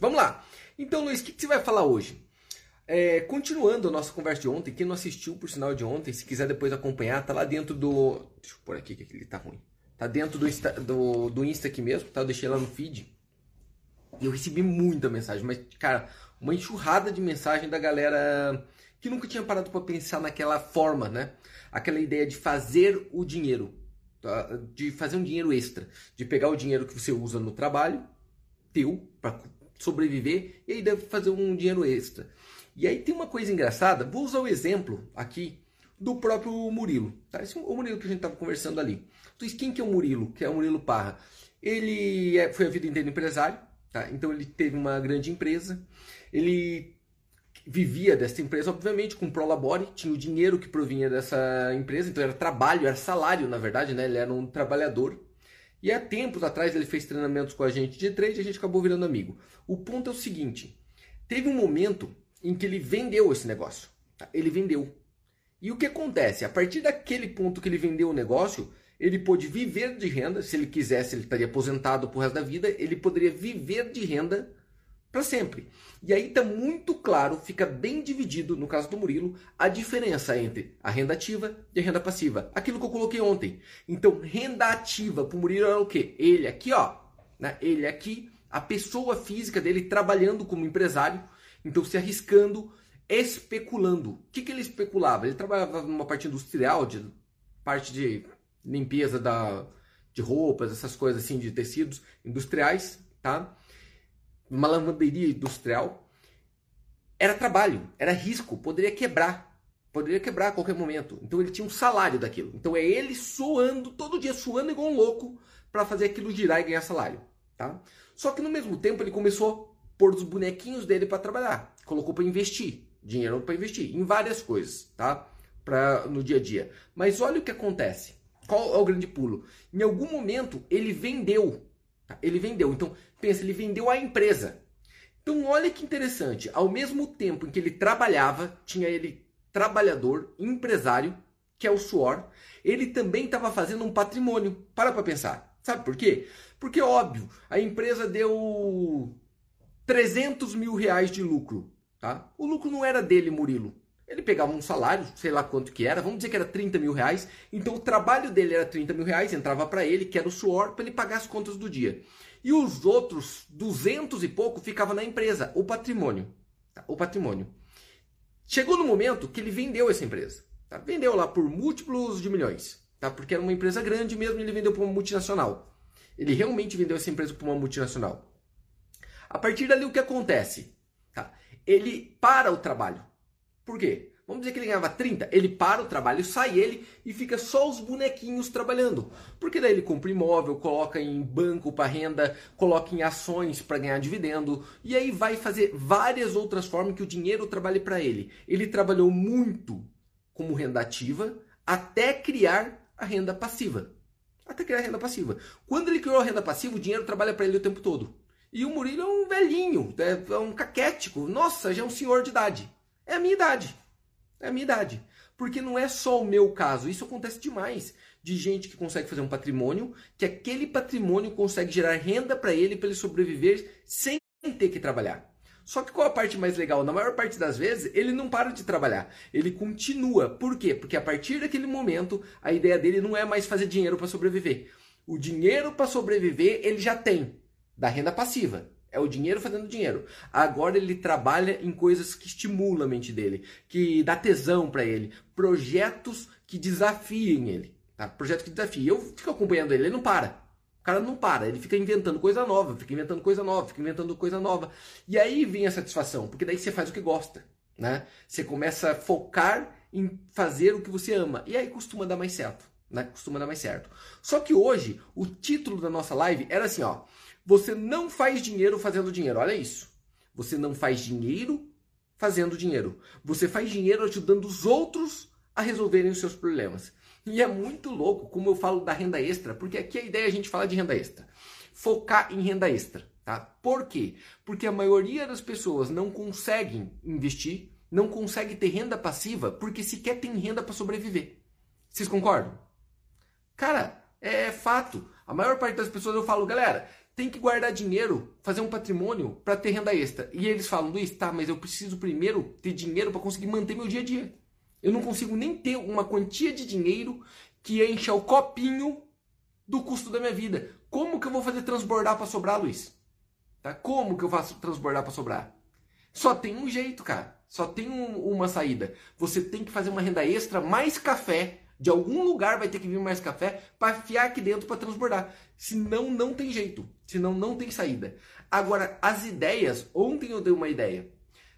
Vamos lá. Então, Luiz, o que, que você vai falar hoje? É, continuando a nossa conversa de ontem, quem não assistiu por sinal de ontem, se quiser depois acompanhar, tá lá dentro do. Deixa eu pôr aqui que ele tá ruim. Tá dentro do Insta, do, do Insta aqui mesmo, tá? Eu deixei lá no feed. E eu recebi muita mensagem, mas, cara, uma enxurrada de mensagem da galera que nunca tinha parado para pensar naquela forma, né? Aquela ideia de fazer o dinheiro, tá? de fazer um dinheiro extra, de pegar o dinheiro que você usa no trabalho, teu, para sobreviver, e aí deve fazer um dinheiro extra. E aí tem uma coisa engraçada, vou usar o exemplo aqui do próprio Murilo. Tá? Esse, é o Murilo que a gente estava conversando ali. Então, quem que é o Murilo? Que é o Murilo Parra. Ele é, foi a vida inteira empresário, tá? então ele teve uma grande empresa. Ele vivia dessa empresa, obviamente, com prolabore, tinha o dinheiro que provinha dessa empresa, então era trabalho, era salário, na verdade, né? Ele era um trabalhador. E há tempos atrás ele fez treinamentos com a gente de trade e a gente acabou virando amigo. O ponto é o seguinte: teve um momento em que ele vendeu esse negócio. Tá? Ele vendeu. E o que acontece? A partir daquele ponto que ele vendeu o negócio, ele pôde viver de renda. Se ele quisesse, ele estaria aposentado pro resto da vida. Ele poderia viver de renda para sempre. E aí está muito claro, fica bem dividido, no caso do Murilo, a diferença entre a renda ativa e a renda passiva. Aquilo que eu coloquei ontem. Então, renda ativa para o Murilo era o quê? Ele aqui, ó. Né? Ele aqui, a pessoa física dele trabalhando como empresário então, se arriscando, especulando. O que, que ele especulava? Ele trabalhava numa parte industrial, de parte de limpeza da, de roupas, essas coisas assim, de tecidos industriais, tá? Uma lavanderia industrial. Era trabalho, era risco, poderia quebrar. Poderia quebrar a qualquer momento. Então ele tinha um salário daquilo. Então é ele suando, todo dia suando igual um louco para fazer aquilo girar e ganhar salário, tá? Só que no mesmo tempo ele começou pôr os bonequinhos dele para trabalhar. Colocou para investir, dinheiro para investir em várias coisas, tá? Para no dia a dia. Mas olha o que acontece. Qual é o grande pulo? Em algum momento ele vendeu. Tá? Ele vendeu. Então pensa, ele vendeu a empresa. Então olha que interessante. Ao mesmo tempo em que ele trabalhava, tinha ele trabalhador, empresário, que é o suor, ele também estava fazendo um patrimônio. Para para pensar. Sabe por quê? Porque, óbvio, a empresa deu 300 mil reais de lucro. Tá? O lucro não era dele, Murilo. Ele pegava um salário, sei lá quanto que era, vamos dizer que era 30 mil reais. Então o trabalho dele era 30 mil reais, entrava para ele, que era o suor, para ele pagar as contas do dia. E os outros 200 e pouco ficava na empresa, o patrimônio. Tá? O patrimônio. Chegou no momento que ele vendeu essa empresa. Tá? Vendeu lá por múltiplos de milhões. Tá? Porque era uma empresa grande mesmo, ele vendeu para uma multinacional. Ele realmente vendeu essa empresa para uma multinacional. A partir dali, o que acontece? Tá? Ele para o trabalho. Por quê? Vamos dizer que ele ganhava 30, ele para o trabalho, sai ele e fica só os bonequinhos trabalhando. Porque daí ele compra imóvel, coloca em banco para renda, coloca em ações para ganhar dividendo e aí vai fazer várias outras formas que o dinheiro trabalhe para ele. Ele trabalhou muito como renda ativa até criar a renda passiva. Até criar a renda passiva. Quando ele criou a renda passiva, o dinheiro trabalha para ele o tempo todo. E o Murilo é um velhinho, é, é um caquético. Nossa, já é um senhor de idade. É a minha idade. É a minha idade. Porque não é só o meu caso. Isso acontece demais. De gente que consegue fazer um patrimônio, que aquele patrimônio consegue gerar renda para ele, para ele sobreviver sem ter que trabalhar. Só que qual a parte mais legal? Na maior parte das vezes, ele não para de trabalhar. Ele continua. Por quê? Porque a partir daquele momento, a ideia dele não é mais fazer dinheiro para sobreviver. O dinheiro para sobreviver ele já tem da renda passiva. É o dinheiro fazendo dinheiro. Agora ele trabalha em coisas que estimulam a mente dele, que dá tesão para ele, projetos que desafiem ele, tá? Projetos que desafiem. Eu fico acompanhando ele, ele não para. O cara não para, ele fica inventando coisa nova, fica inventando coisa nova, fica inventando coisa nova. E aí vem a satisfação, porque daí você faz o que gosta, né? Você começa a focar em fazer o que você ama. E aí costuma dar mais certo, né? Costuma dar mais certo. Só que hoje, o título da nossa live era assim, ó, você não faz dinheiro fazendo dinheiro. Olha isso. Você não faz dinheiro fazendo dinheiro. Você faz dinheiro ajudando os outros a resolverem os seus problemas. E é muito louco como eu falo da renda extra, porque aqui a ideia é a gente falar de renda extra. Focar em renda extra. Tá? Por quê? Porque a maioria das pessoas não conseguem investir, não consegue ter renda passiva, porque sequer tem renda para sobreviver. Vocês concordam? Cara, é fato. A maior parte das pessoas eu falo, galera, tem que guardar dinheiro, fazer um patrimônio para ter renda extra. E eles falam, Luiz, tá, mas eu preciso primeiro ter dinheiro para conseguir manter meu dia a dia. Eu não consigo nem ter uma quantia de dinheiro que encha o copinho do custo da minha vida. Como que eu vou fazer transbordar para sobrar, Luiz? Tá? Como que eu faço transbordar para sobrar? Só tem um jeito, cara. Só tem um, uma saída. Você tem que fazer uma renda extra mais café de algum lugar vai ter que vir mais café para fiar aqui dentro para transbordar. Senão não tem jeito. Senão não tem saída. Agora, as ideias, ontem eu dei uma ideia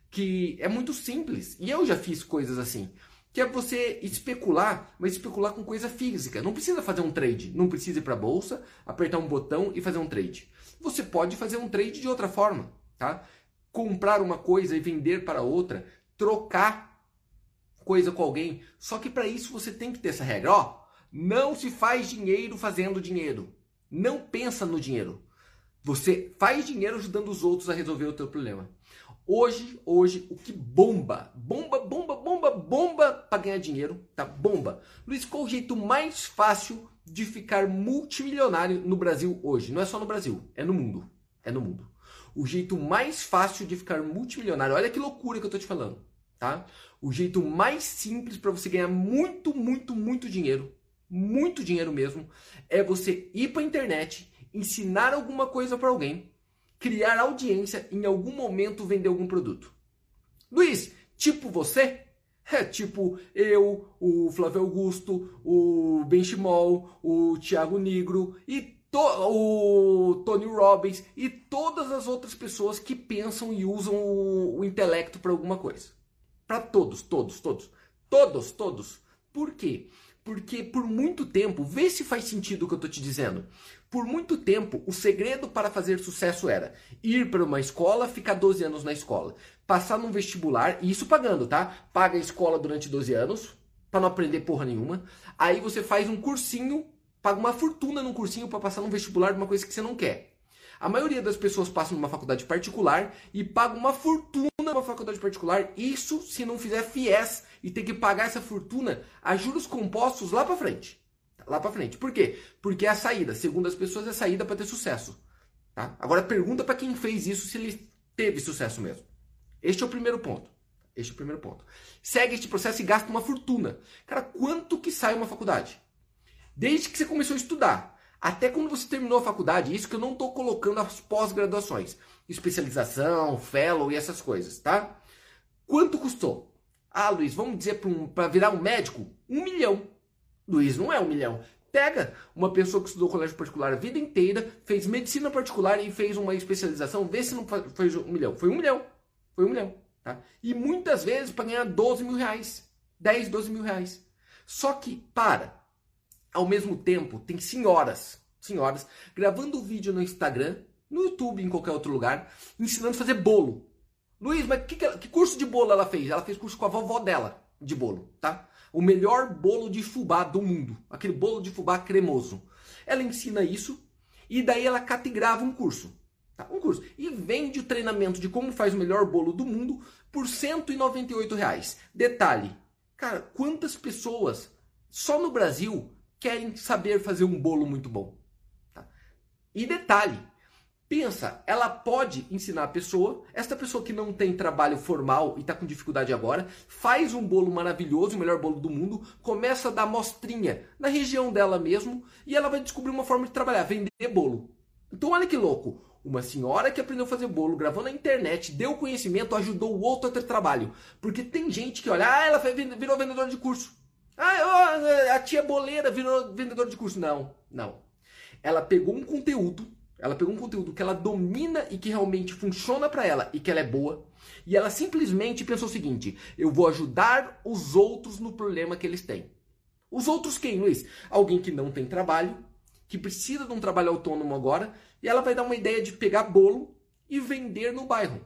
que é muito simples. E eu já fiz coisas assim. Que é você especular, mas especular com coisa física. Não precisa fazer um trade. Não precisa ir para bolsa, apertar um botão e fazer um trade. Você pode fazer um trade de outra forma, tá? Comprar uma coisa e vender para outra, trocar coisa com alguém. Só que para isso você tem que ter essa regra. Ó, não se faz dinheiro fazendo dinheiro. Não pensa no dinheiro. Você faz dinheiro ajudando os outros a resolver o teu problema. Hoje, hoje, o que bomba, bomba, bomba, bomba, bomba para ganhar dinheiro, tá? Bomba. Luiz, qual o jeito mais fácil de ficar multimilionário no Brasil hoje? Não é só no Brasil, é no mundo. É no mundo. O jeito mais fácil de ficar multimilionário, olha que loucura que eu tô te falando, tá? O jeito mais simples para você ganhar muito, muito, muito dinheiro, muito dinheiro mesmo, é você ir para a internet, ensinar alguma coisa para alguém, criar audiência, em algum momento vender algum produto. Luiz, tipo você? É tipo eu, o Flávio Augusto, o Benchimol, o Thiago Negro e o Tony Robbins e todas as outras pessoas que pensam e usam o, o intelecto para alguma coisa. Para todos, todos, todos. Todos, todos. Por quê? Porque por muito tempo, vê se faz sentido o que eu estou te dizendo. Por muito tempo, o segredo para fazer sucesso era ir para uma escola, ficar 12 anos na escola, passar num vestibular, e isso pagando, tá? Paga a escola durante 12 anos, para não aprender porra nenhuma. Aí você faz um cursinho, paga uma fortuna num cursinho para passar num vestibular de uma coisa que você não quer. A maioria das pessoas passam numa faculdade particular e pagam uma fortuna numa faculdade particular. Isso se não fizer FIES e ter que pagar essa fortuna a juros compostos lá para frente. Lá para frente. Por quê? Porque é a saída. Segundo as pessoas, é a saída para ter sucesso. Tá? Agora pergunta para quem fez isso se ele teve sucesso mesmo. Este é o primeiro ponto. Este é o primeiro ponto. Segue este processo e gasta uma fortuna. Cara, quanto que sai uma faculdade? Desde que você começou a estudar até quando você terminou a faculdade, isso que eu não estou colocando as pós-graduações, especialização, fellow e essas coisas, tá? Quanto custou? Ah, Luiz, vamos dizer para um, virar um médico? Um milhão. Luiz, não é um milhão. Pega uma pessoa que estudou colégio particular a vida inteira, fez medicina particular e fez uma especialização, vê se não foi um milhão. Foi um milhão. Foi um milhão. Tá? E muitas vezes para ganhar 12 mil reais. 10, 12 mil reais. Só que, para, ao mesmo tempo, tem senhoras, senhoras, gravando vídeo no Instagram, no YouTube, em qualquer outro lugar, ensinando a fazer bolo. Luiz, mas que, que, curso de bolo ela fez? Ela fez curso com a vovó dela de bolo, tá? O melhor bolo de fubá do mundo. Aquele bolo de fubá cremoso. Ela ensina isso e daí ela catigrava um curso. Tá? Um curso. E vende o treinamento de como faz o melhor bolo do mundo por 198 reais. Detalhe, cara, quantas pessoas só no Brasil querem saber fazer um bolo muito bom. Tá? E detalhe, pensa, ela pode ensinar a pessoa, esta pessoa que não tem trabalho formal e está com dificuldade agora, faz um bolo maravilhoso, o melhor bolo do mundo, começa a dar mostrinha na região dela mesmo e ela vai descobrir uma forma de trabalhar, vender bolo. Então olha que louco, uma senhora que aprendeu a fazer bolo, gravou na internet, deu conhecimento, ajudou o outro a ter trabalho. Porque tem gente que olha, ah, ela virou vendedora de curso. Ah, tia boleira virou vendedora de curso. Não, não. Ela pegou um conteúdo, ela pegou um conteúdo que ela domina e que realmente funciona para ela e que ela é boa, e ela simplesmente pensou o seguinte: eu vou ajudar os outros no problema que eles têm. Os outros quem, Luiz? Alguém que não tem trabalho, que precisa de um trabalho autônomo agora, e ela vai dar uma ideia de pegar bolo e vender no bairro.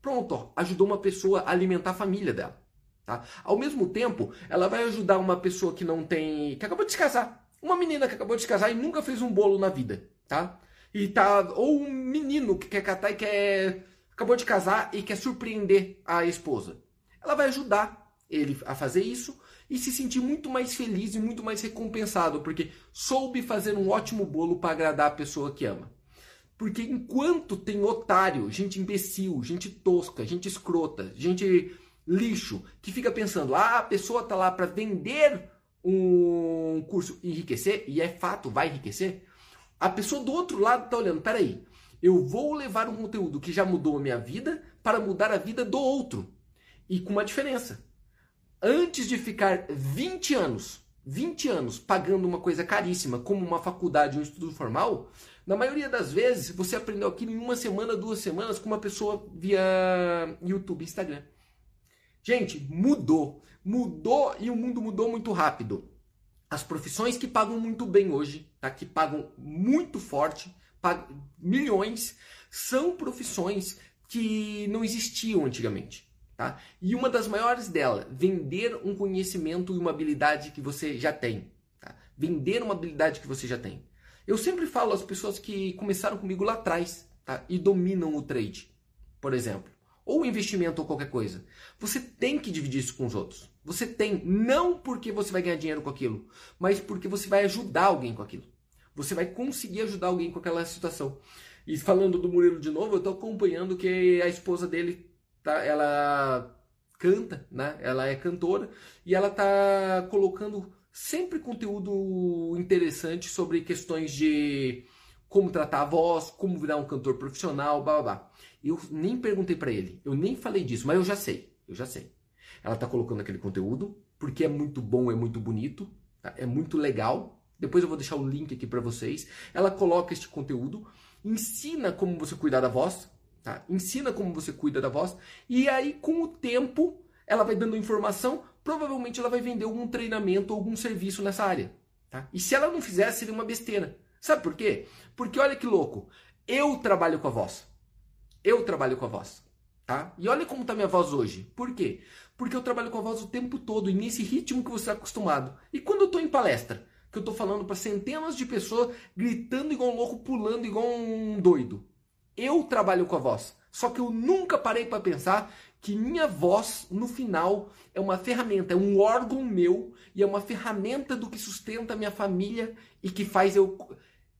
Pronto, ó, ajudou uma pessoa a alimentar a família dela. Tá? Ao mesmo tempo, ela vai ajudar uma pessoa que não tem. que acabou de se casar. Uma menina que acabou de se casar e nunca fez um bolo na vida. Tá? E tá. Ou um menino que quer catar e quer. acabou de casar e quer surpreender a esposa. Ela vai ajudar ele a fazer isso e se sentir muito mais feliz e muito mais recompensado, porque soube fazer um ótimo bolo para agradar a pessoa que ama. Porque enquanto tem otário, gente imbecil, gente tosca, gente escrota, gente lixo, que fica pensando, ah, a pessoa tá lá para vender um curso e enriquecer, e é fato, vai enriquecer, a pessoa do outro lado tá olhando, peraí, eu vou levar um conteúdo que já mudou a minha vida para mudar a vida do outro. E com uma diferença. Antes de ficar 20 anos, 20 anos pagando uma coisa caríssima, como uma faculdade, um estudo formal, na maioria das vezes você aprendeu aquilo em uma semana, duas semanas com uma pessoa via YouTube, Instagram. Gente, mudou. Mudou e o mundo mudou muito rápido. As profissões que pagam muito bem hoje, tá? que pagam muito forte, pagam milhões, são profissões que não existiam antigamente. Tá? E uma das maiores delas, vender um conhecimento e uma habilidade que você já tem. Tá? Vender uma habilidade que você já tem. Eu sempre falo às pessoas que começaram comigo lá atrás tá? e dominam o trade, por exemplo ou investimento ou qualquer coisa. Você tem que dividir isso com os outros. Você tem, não porque você vai ganhar dinheiro com aquilo, mas porque você vai ajudar alguém com aquilo. Você vai conseguir ajudar alguém com aquela situação. E falando do Murilo de novo, eu estou acompanhando que a esposa dele, tá, ela canta, né? Ela é cantora e ela tá colocando sempre conteúdo interessante sobre questões de como tratar a voz, como virar um cantor profissional, blá blá blá. Eu nem perguntei para ele, eu nem falei disso, mas eu já sei, eu já sei. Ela tá colocando aquele conteúdo porque é muito bom, é muito bonito, tá? é muito legal. Depois eu vou deixar o link aqui para vocês. Ela coloca este conteúdo, ensina como você cuidar da voz, tá? Ensina como você cuida da voz e aí com o tempo ela vai dando informação, provavelmente ela vai vender algum treinamento, algum serviço nessa área, tá? E se ela não fizesse, seria uma besteira. Sabe por quê? Porque olha que louco, eu trabalho com a voz. Eu trabalho com a voz, tá? E olha como tá minha voz hoje. Por quê? Porque eu trabalho com a voz o tempo todo e nesse ritmo que você está acostumado. E quando eu estou em palestra, que eu estou falando para centenas de pessoas gritando igual um louco, pulando igual um doido. Eu trabalho com a voz. Só que eu nunca parei para pensar que minha voz, no final, é uma ferramenta, é um órgão meu e é uma ferramenta do que sustenta a minha família e que faz eu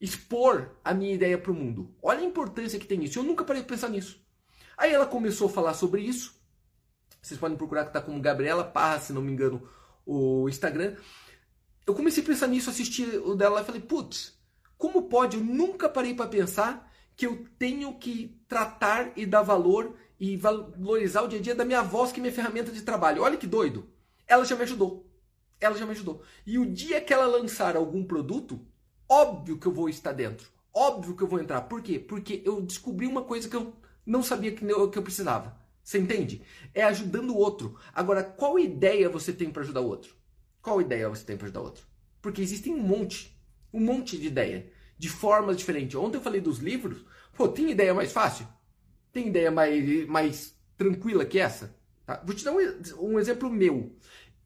expor a minha ideia para o mundo. Olha a importância que tem isso. Eu nunca parei de pensar nisso. Aí ela começou a falar sobre isso. Vocês podem procurar que está como Gabriela Parra, se não me engano, o Instagram. Eu comecei a pensar nisso, assistir o dela e falei, putz, como pode? Eu nunca parei para pensar que eu tenho que tratar e dar valor e valorizar o dia a dia da minha voz, que é minha ferramenta de trabalho. Olha que doido. Ela já me ajudou. Ela já me ajudou. E o dia que ela lançar algum produto, Óbvio que eu vou estar dentro. Óbvio que eu vou entrar. Por quê? Porque eu descobri uma coisa que eu não sabia que eu, precisava. Você entende? É ajudando o outro. Agora, qual ideia você tem para ajudar o outro? Qual ideia você tem para ajudar o outro? Porque existem um monte, um monte de ideia, de formas diferentes. Ontem eu falei dos livros. Pô, tem ideia mais fácil? Tem ideia mais, mais tranquila que essa? Tá? Vou te dar um, um exemplo meu.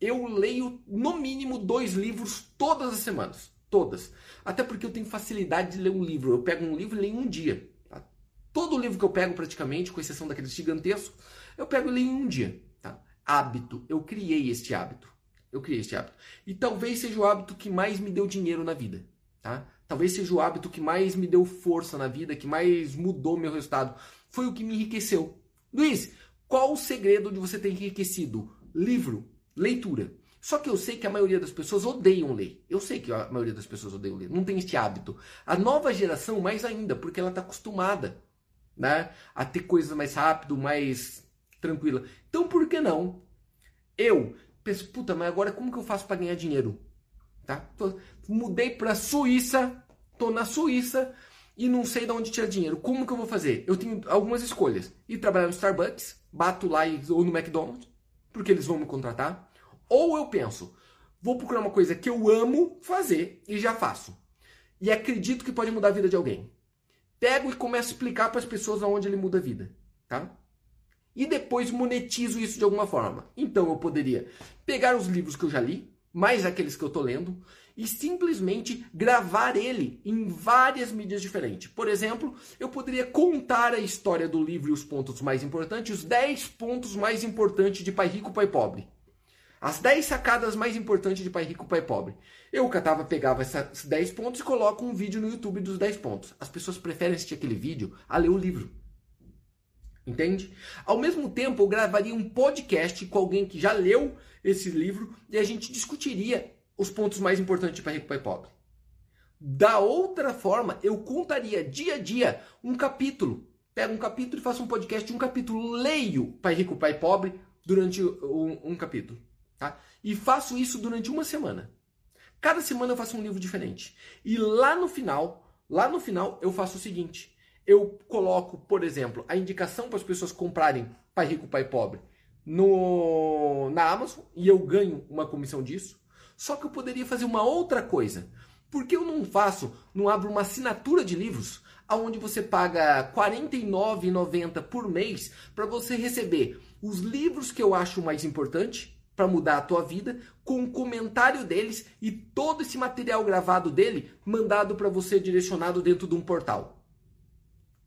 Eu leio no mínimo dois livros todas as semanas. Todas. Até porque eu tenho facilidade de ler um livro. Eu pego um livro e leio em um dia. Tá? Todo livro que eu pego, praticamente, com exceção daqueles gigantescos, eu pego e leio em um dia. Tá? Hábito. Eu criei este hábito. Eu criei este hábito. E talvez seja o hábito que mais me deu dinheiro na vida. Tá? Talvez seja o hábito que mais me deu força na vida, que mais mudou meu resultado. Foi o que me enriqueceu. Luiz, qual o segredo de você ter enriquecido? Livro, leitura. Só que eu sei que a maioria das pessoas odeiam ler. Eu sei que a maioria das pessoas odeiam ler. Não tem este hábito. A nova geração, mais ainda, porque ela está acostumada né, a ter coisas mais rápido, mais tranquila. Então, por que não? Eu penso, puta, mas agora como que eu faço para ganhar dinheiro? Tá? Tô, mudei para Suíça, tô na Suíça e não sei de onde tirar dinheiro. Como que eu vou fazer? Eu tenho algumas escolhas. Ir trabalhar no Starbucks, bato lá e, ou no McDonald's, porque eles vão me contratar ou eu penso, vou procurar uma coisa que eu amo fazer e já faço. E acredito que pode mudar a vida de alguém. Pego e começo a explicar para as pessoas aonde ele muda a vida, tá? E depois monetizo isso de alguma forma. Então eu poderia pegar os livros que eu já li, mais aqueles que eu estou lendo, e simplesmente gravar ele em várias mídias diferentes. Por exemplo, eu poderia contar a história do livro e os pontos mais importantes, os 10 pontos mais importantes de Pai Rico, Pai Pobre. As 10 sacadas mais importantes de Pai Rico, Pai Pobre. Eu catava, pegava esses 10 pontos e coloco um vídeo no YouTube dos 10 pontos. As pessoas preferem assistir aquele vídeo a ler o livro. Entende? Ao mesmo tempo, eu gravaria um podcast com alguém que já leu esse livro e a gente discutiria os pontos mais importantes de Pai Rico, Pai Pobre. Da outra forma, eu contaria dia a dia um capítulo. Pego um capítulo e faço um podcast de um capítulo. Leio Pai Rico, Pai Pobre durante um, um capítulo. Tá? E faço isso durante uma semana. Cada semana eu faço um livro diferente. E lá no final, lá no final, eu faço o seguinte. Eu coloco, por exemplo, a indicação para as pessoas comprarem Pai Rico, Pai Pobre no, na Amazon e eu ganho uma comissão disso. Só que eu poderia fazer uma outra coisa. Por que eu não faço, não abro uma assinatura de livros onde você paga R$ 49,90 por mês para você receber os livros que eu acho mais importante para mudar a tua vida, com um comentário deles e todo esse material gravado dele mandado para você direcionado dentro de um portal.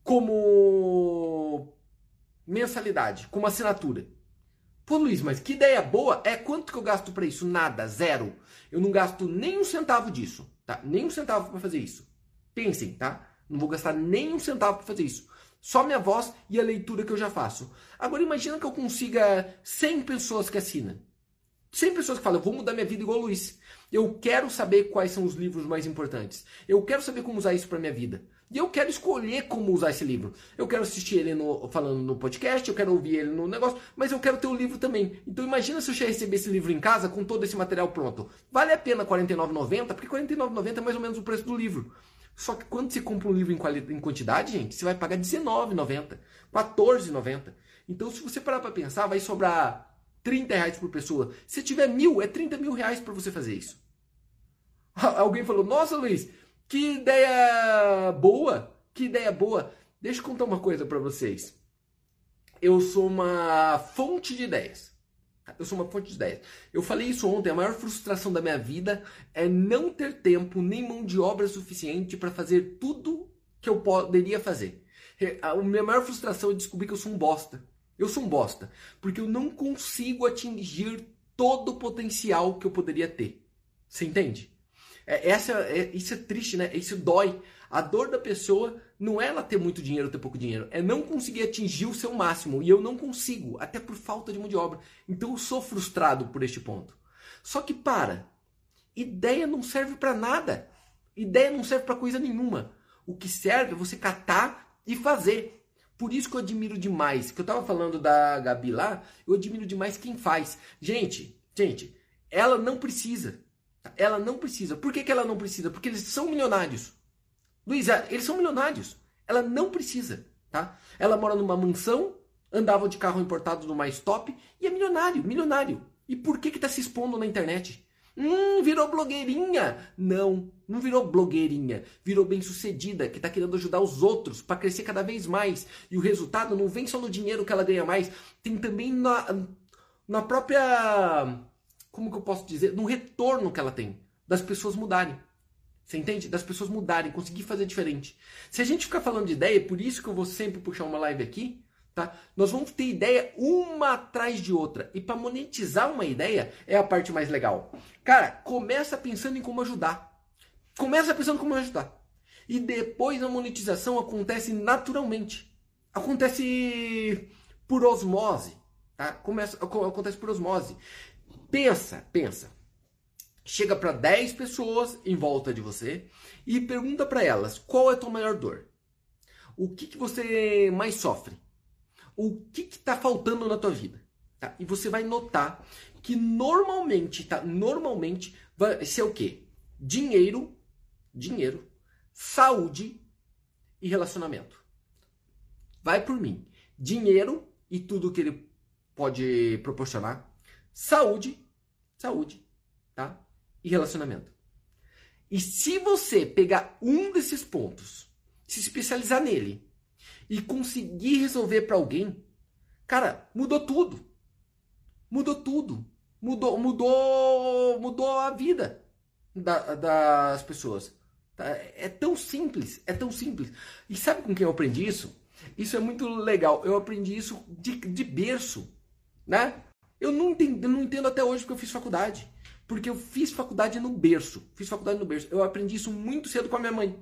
Como mensalidade, como assinatura. Pô, Luiz, mas que ideia boa! É quanto que eu gasto para isso? Nada, zero. Eu não gasto nem um centavo disso, tá? Nem um centavo para fazer isso. Pensem, tá? Não vou gastar nem um centavo para fazer isso. Só minha voz e a leitura que eu já faço. Agora imagina que eu consiga 100 pessoas que assinam. 100 pessoas que falam, eu vou mudar minha vida igual o Luiz. Eu quero saber quais são os livros mais importantes. Eu quero saber como usar isso para minha vida. E eu quero escolher como usar esse livro. Eu quero assistir ele no, falando no podcast, eu quero ouvir ele no negócio, mas eu quero ter o livro também. Então imagina se eu já receber esse livro em casa com todo esse material pronto. Vale a pena R$ 49,90? Porque R$ 49,90 é mais ou menos o preço do livro. Só que quando você compra um livro em, em quantidade, gente, você vai pagar R$19,90, R$14,90. Então, se você parar para pensar, vai sobrar 30 reais por pessoa. Se tiver mil, é 30 mil reais para você fazer isso. Alguém falou, nossa Luiz, que ideia boa, que ideia boa. Deixa eu contar uma coisa para vocês. Eu sou uma fonte de ideias. Eu sou uma fonte de ideias. Eu falei isso ontem, a maior frustração da minha vida é não ter tempo nem mão de obra suficiente para fazer tudo que eu poderia fazer. A minha maior frustração é descobrir que eu sou um bosta. Eu sou um bosta, porque eu não consigo atingir todo o potencial que eu poderia ter. Você entende? É, essa, é, isso é triste, né? Isso dói. A dor da pessoa não é ela ter muito dinheiro ou ter pouco dinheiro, é não conseguir atingir o seu máximo. E eu não consigo, até por falta de mão de obra. Então eu sou frustrado por este ponto. Só que para, ideia não serve para nada. Ideia não serve para coisa nenhuma. O que serve é você catar e fazer. Por isso que eu admiro demais, que eu tava falando da Gabi lá, eu admiro demais quem faz. Gente, gente, ela não precisa. Ela não precisa. Por que, que ela não precisa? Porque eles são milionários. É, eles são milionários. Ela não precisa, tá? Ela mora numa mansão, andava de carro importado no mais top e é milionário, milionário. E por que que tá se expondo na internet? Hum, virou blogueirinha. Não, não virou blogueirinha. Virou bem-sucedida, que está querendo ajudar os outros para crescer cada vez mais. E o resultado não vem só no dinheiro que ela ganha mais, tem também na, na própria. Como que eu posso dizer? No retorno que ela tem. Das pessoas mudarem. Você entende? Das pessoas mudarem, conseguir fazer diferente. Se a gente ficar falando de ideia, por isso que eu vou sempre puxar uma live aqui, Tá? Nós vamos ter ideia uma atrás de outra. E para monetizar uma ideia é a parte mais legal. Cara, começa pensando em como ajudar. Começa pensando em como ajudar. E depois a monetização acontece naturalmente. Acontece por osmose. Tá? Começa, acontece por osmose. Pensa, pensa. Chega para 10 pessoas em volta de você e pergunta para elas qual é a tua maior dor. O que, que você mais sofre? O que está faltando na tua vida. Tá? E você vai notar que normalmente, tá? Normalmente vai ser o quê? Dinheiro, dinheiro, saúde e relacionamento. Vai por mim. Dinheiro e tudo que ele pode proporcionar. Saúde, saúde, tá? E relacionamento. E se você pegar um desses pontos, se especializar nele e conseguir resolver para alguém, cara, mudou tudo. Mudou tudo. Mudou, mudou, mudou a vida da, das pessoas. Tá? É tão simples, é tão simples. E sabe com quem eu aprendi isso? Isso é muito legal. Eu aprendi isso de, de berço, né? Eu não entendo, não entendo até hoje porque eu fiz faculdade. Porque eu fiz faculdade no berço. Fiz faculdade no berço. Eu aprendi isso muito cedo com a minha mãe.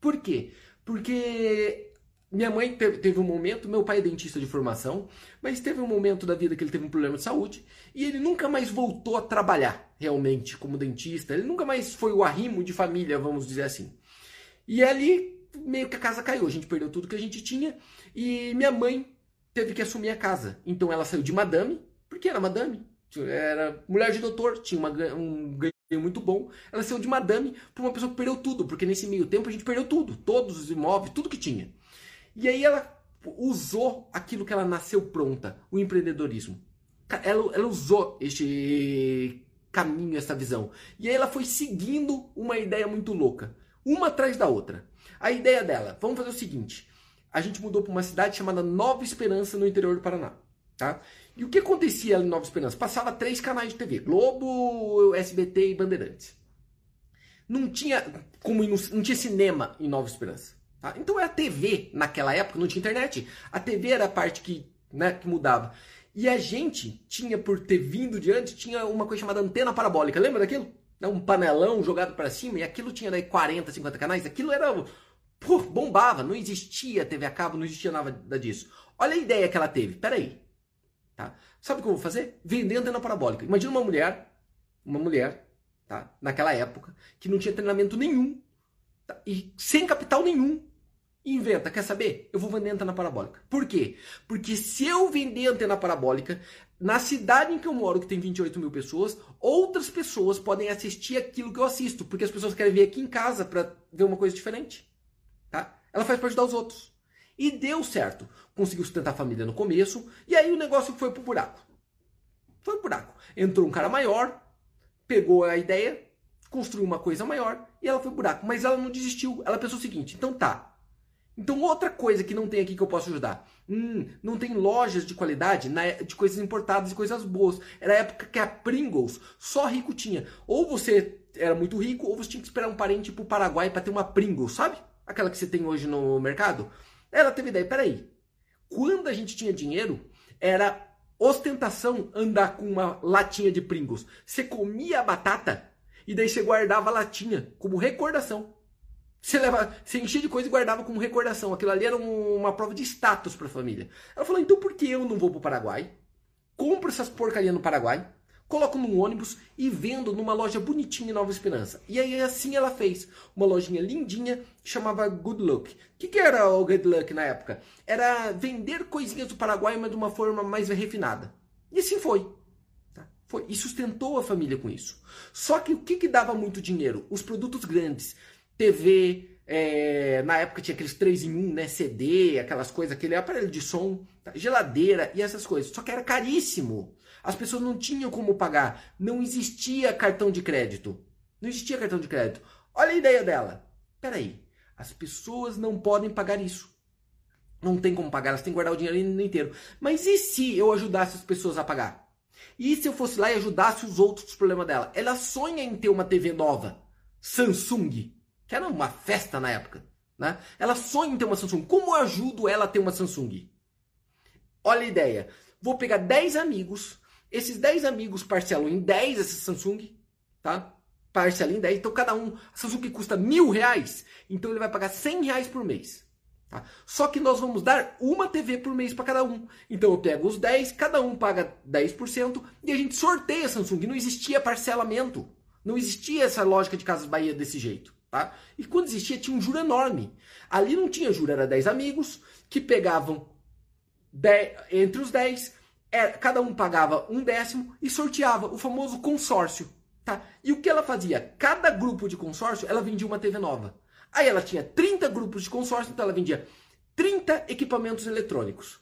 Por quê? Porque minha mãe teve um momento, meu pai é dentista de formação, mas teve um momento da vida que ele teve um problema de saúde e ele nunca mais voltou a trabalhar realmente como dentista. Ele nunca mais foi o arrimo de família, vamos dizer assim. E ali meio que a casa caiu, a gente perdeu tudo que a gente tinha e minha mãe teve que assumir a casa. Então ela saiu de madame, porque era madame, era mulher de doutor, tinha uma, um ganho muito bom. Ela saiu de madame para uma pessoa que perdeu tudo, porque nesse meio tempo a gente perdeu tudo, todos os imóveis, tudo que tinha. E aí ela usou aquilo que ela nasceu pronta, o empreendedorismo. Ela, ela usou este caminho, essa visão. E aí ela foi seguindo uma ideia muito louca, uma atrás da outra. A ideia dela, vamos fazer o seguinte: a gente mudou para uma cidade chamada Nova Esperança, no interior do Paraná. Tá? E o que acontecia ali em Nova Esperança? Passava três canais de TV: Globo, SBT e Bandeirantes. Não tinha como não tinha cinema em Nova Esperança. Tá? Então era TV naquela época, não tinha internet. A TV era a parte que, né, que mudava. E a gente tinha, por ter vindo de antes, tinha uma coisa chamada antena parabólica. Lembra daquilo? Né, um panelão jogado para cima e aquilo tinha daí 40, 50 canais. Aquilo era. Pô, bombava. Não existia TV a cabo, não existia nada disso. Olha a ideia que ela teve. Peraí. Tá? Sabe o que eu vou fazer? Vender antena parabólica. Imagina uma mulher, uma mulher, tá? naquela época, que não tinha treinamento nenhum tá? e sem capital nenhum inventa, quer saber? Eu vou vender antena parabólica. Por quê? Porque se eu vender antena parabólica, na cidade em que eu moro, que tem 28 mil pessoas, outras pessoas podem assistir aquilo que eu assisto, porque as pessoas querem vir aqui em casa para ver uma coisa diferente. Tá? Ela faz para ajudar os outros. E deu certo. Conseguiu sustentar a família no começo, e aí o negócio foi pro buraco. Foi pro buraco. Entrou um cara maior, pegou a ideia, construiu uma coisa maior, e ela foi pro buraco. Mas ela não desistiu. Ela pensou o seguinte: então tá, então, outra coisa que não tem aqui que eu posso ajudar. Hum, não tem lojas de qualidade de coisas importadas e coisas boas. Era a época que a Pringles só rico tinha. Ou você era muito rico, ou você tinha que esperar um parente pro Paraguai para ter uma Pringles, sabe? Aquela que você tem hoje no mercado. Ela teve ideia, peraí. Quando a gente tinha dinheiro, era ostentação andar com uma latinha de Pringles. Você comia a batata e daí você guardava a latinha como recordação. Você, leva, você enchia de coisa e guardava como recordação. Aquilo ali era um, uma prova de status para a família. Ela falou: então por que eu não vou para o Paraguai? Compro essas porcarias no Paraguai, coloco num ônibus e vendo numa loja bonitinha em Nova Esperança. E aí assim ela fez. Uma lojinha lindinha chamava Good Luck. O que, que era o Good Luck na época? Era vender coisinhas do Paraguai, mas de uma forma mais refinada. E assim foi. Tá? foi. E sustentou a família com isso. Só que o que, que dava muito dinheiro? Os produtos grandes. TV, é, na época tinha aqueles 3 em 1, né? CD, aquelas coisas, aquele aparelho de som, tá? geladeira e essas coisas. Só que era caríssimo. As pessoas não tinham como pagar. Não existia cartão de crédito. Não existia cartão de crédito. Olha a ideia dela. Peraí, as pessoas não podem pagar isso. Não tem como pagar, elas têm que guardar o dinheiro inteiro. Mas e se eu ajudasse as pessoas a pagar? E se eu fosse lá e ajudasse os outros dos problemas dela? Ela sonha em ter uma TV nova, Samsung que era uma festa na época. Né? Ela sonha em ter uma Samsung. Como eu ajudo ela a ter uma Samsung? Olha a ideia. Vou pegar 10 amigos. Esses 10 amigos parcelam em 10 essa Samsung. Tá? Parcela em 10. Então cada um. A Samsung custa mil reais. Então ele vai pagar 100 reais por mês. Tá? Só que nós vamos dar uma TV por mês para cada um. Então eu pego os 10, cada um paga 10% e a gente sorteia a Samsung. Não existia parcelamento. Não existia essa lógica de Casas Bahia desse jeito. Tá? E quando existia, tinha um juro enorme. Ali não tinha juro, era 10 amigos que pegavam 10, entre os 10, era, cada um pagava um décimo e sorteava o famoso consórcio. Tá? E o que ela fazia? Cada grupo de consórcio, ela vendia uma TV nova. Aí ela tinha 30 grupos de consórcio, então ela vendia 30 equipamentos eletrônicos.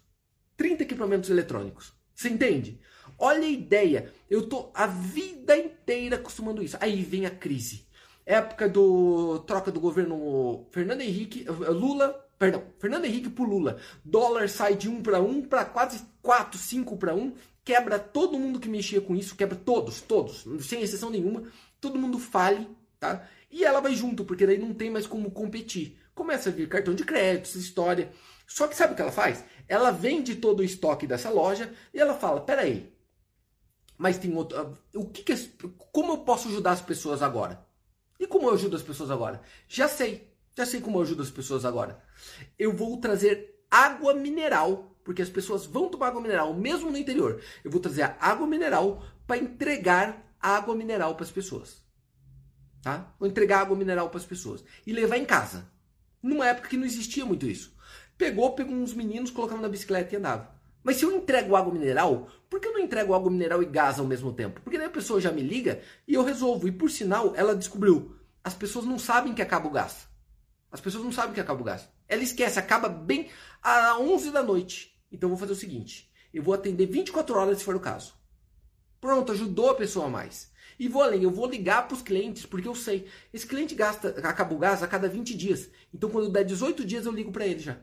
30 equipamentos eletrônicos. Você entende? Olha a ideia. Eu tô a vida inteira acostumando isso. Aí vem a crise época do troca do governo Fernando Henrique, eh, Lula, perdão, Fernando Henrique por Lula. Dólar sai de 1 para 1 para quase 4, 5 para 1, quebra todo mundo que mexia com isso, quebra todos, todos, sem exceção nenhuma. Todo mundo fale, tá? E ela vai junto, porque daí não tem mais como competir. Começa a vir cartão de crédito, essa história. Só que sabe o que ela faz? Ela vende todo o estoque dessa loja e ela fala: peraí, Mas tem outro. O que, que como eu posso ajudar as pessoas agora? E como eu ajudo as pessoas agora? Já sei. Já sei como eu ajudo as pessoas agora. Eu vou trazer água mineral, porque as pessoas vão tomar água mineral, mesmo no interior. Eu vou trazer água mineral para entregar água mineral para as pessoas. Tá? Vou entregar água mineral para as pessoas e levar em casa. Numa época que não existia muito isso. Pegou, pegou uns meninos, colocava na bicicleta e andava. Mas se eu entrego água mineral, por que eu não entrego água mineral e gás ao mesmo tempo? Porque daí a pessoa já me liga e eu resolvo. E por sinal, ela descobriu. As pessoas não sabem que acaba o gás. As pessoas não sabem que acaba o gás. Ela esquece, acaba bem às 11 da noite. Então eu vou fazer o seguinte: eu vou atender 24 horas se for o caso. Pronto, ajudou a pessoa mais. E vou além, eu vou ligar para os clientes, porque eu sei. Esse cliente gasta, acaba o gás a cada 20 dias. Então quando der 18 dias eu ligo para ele já.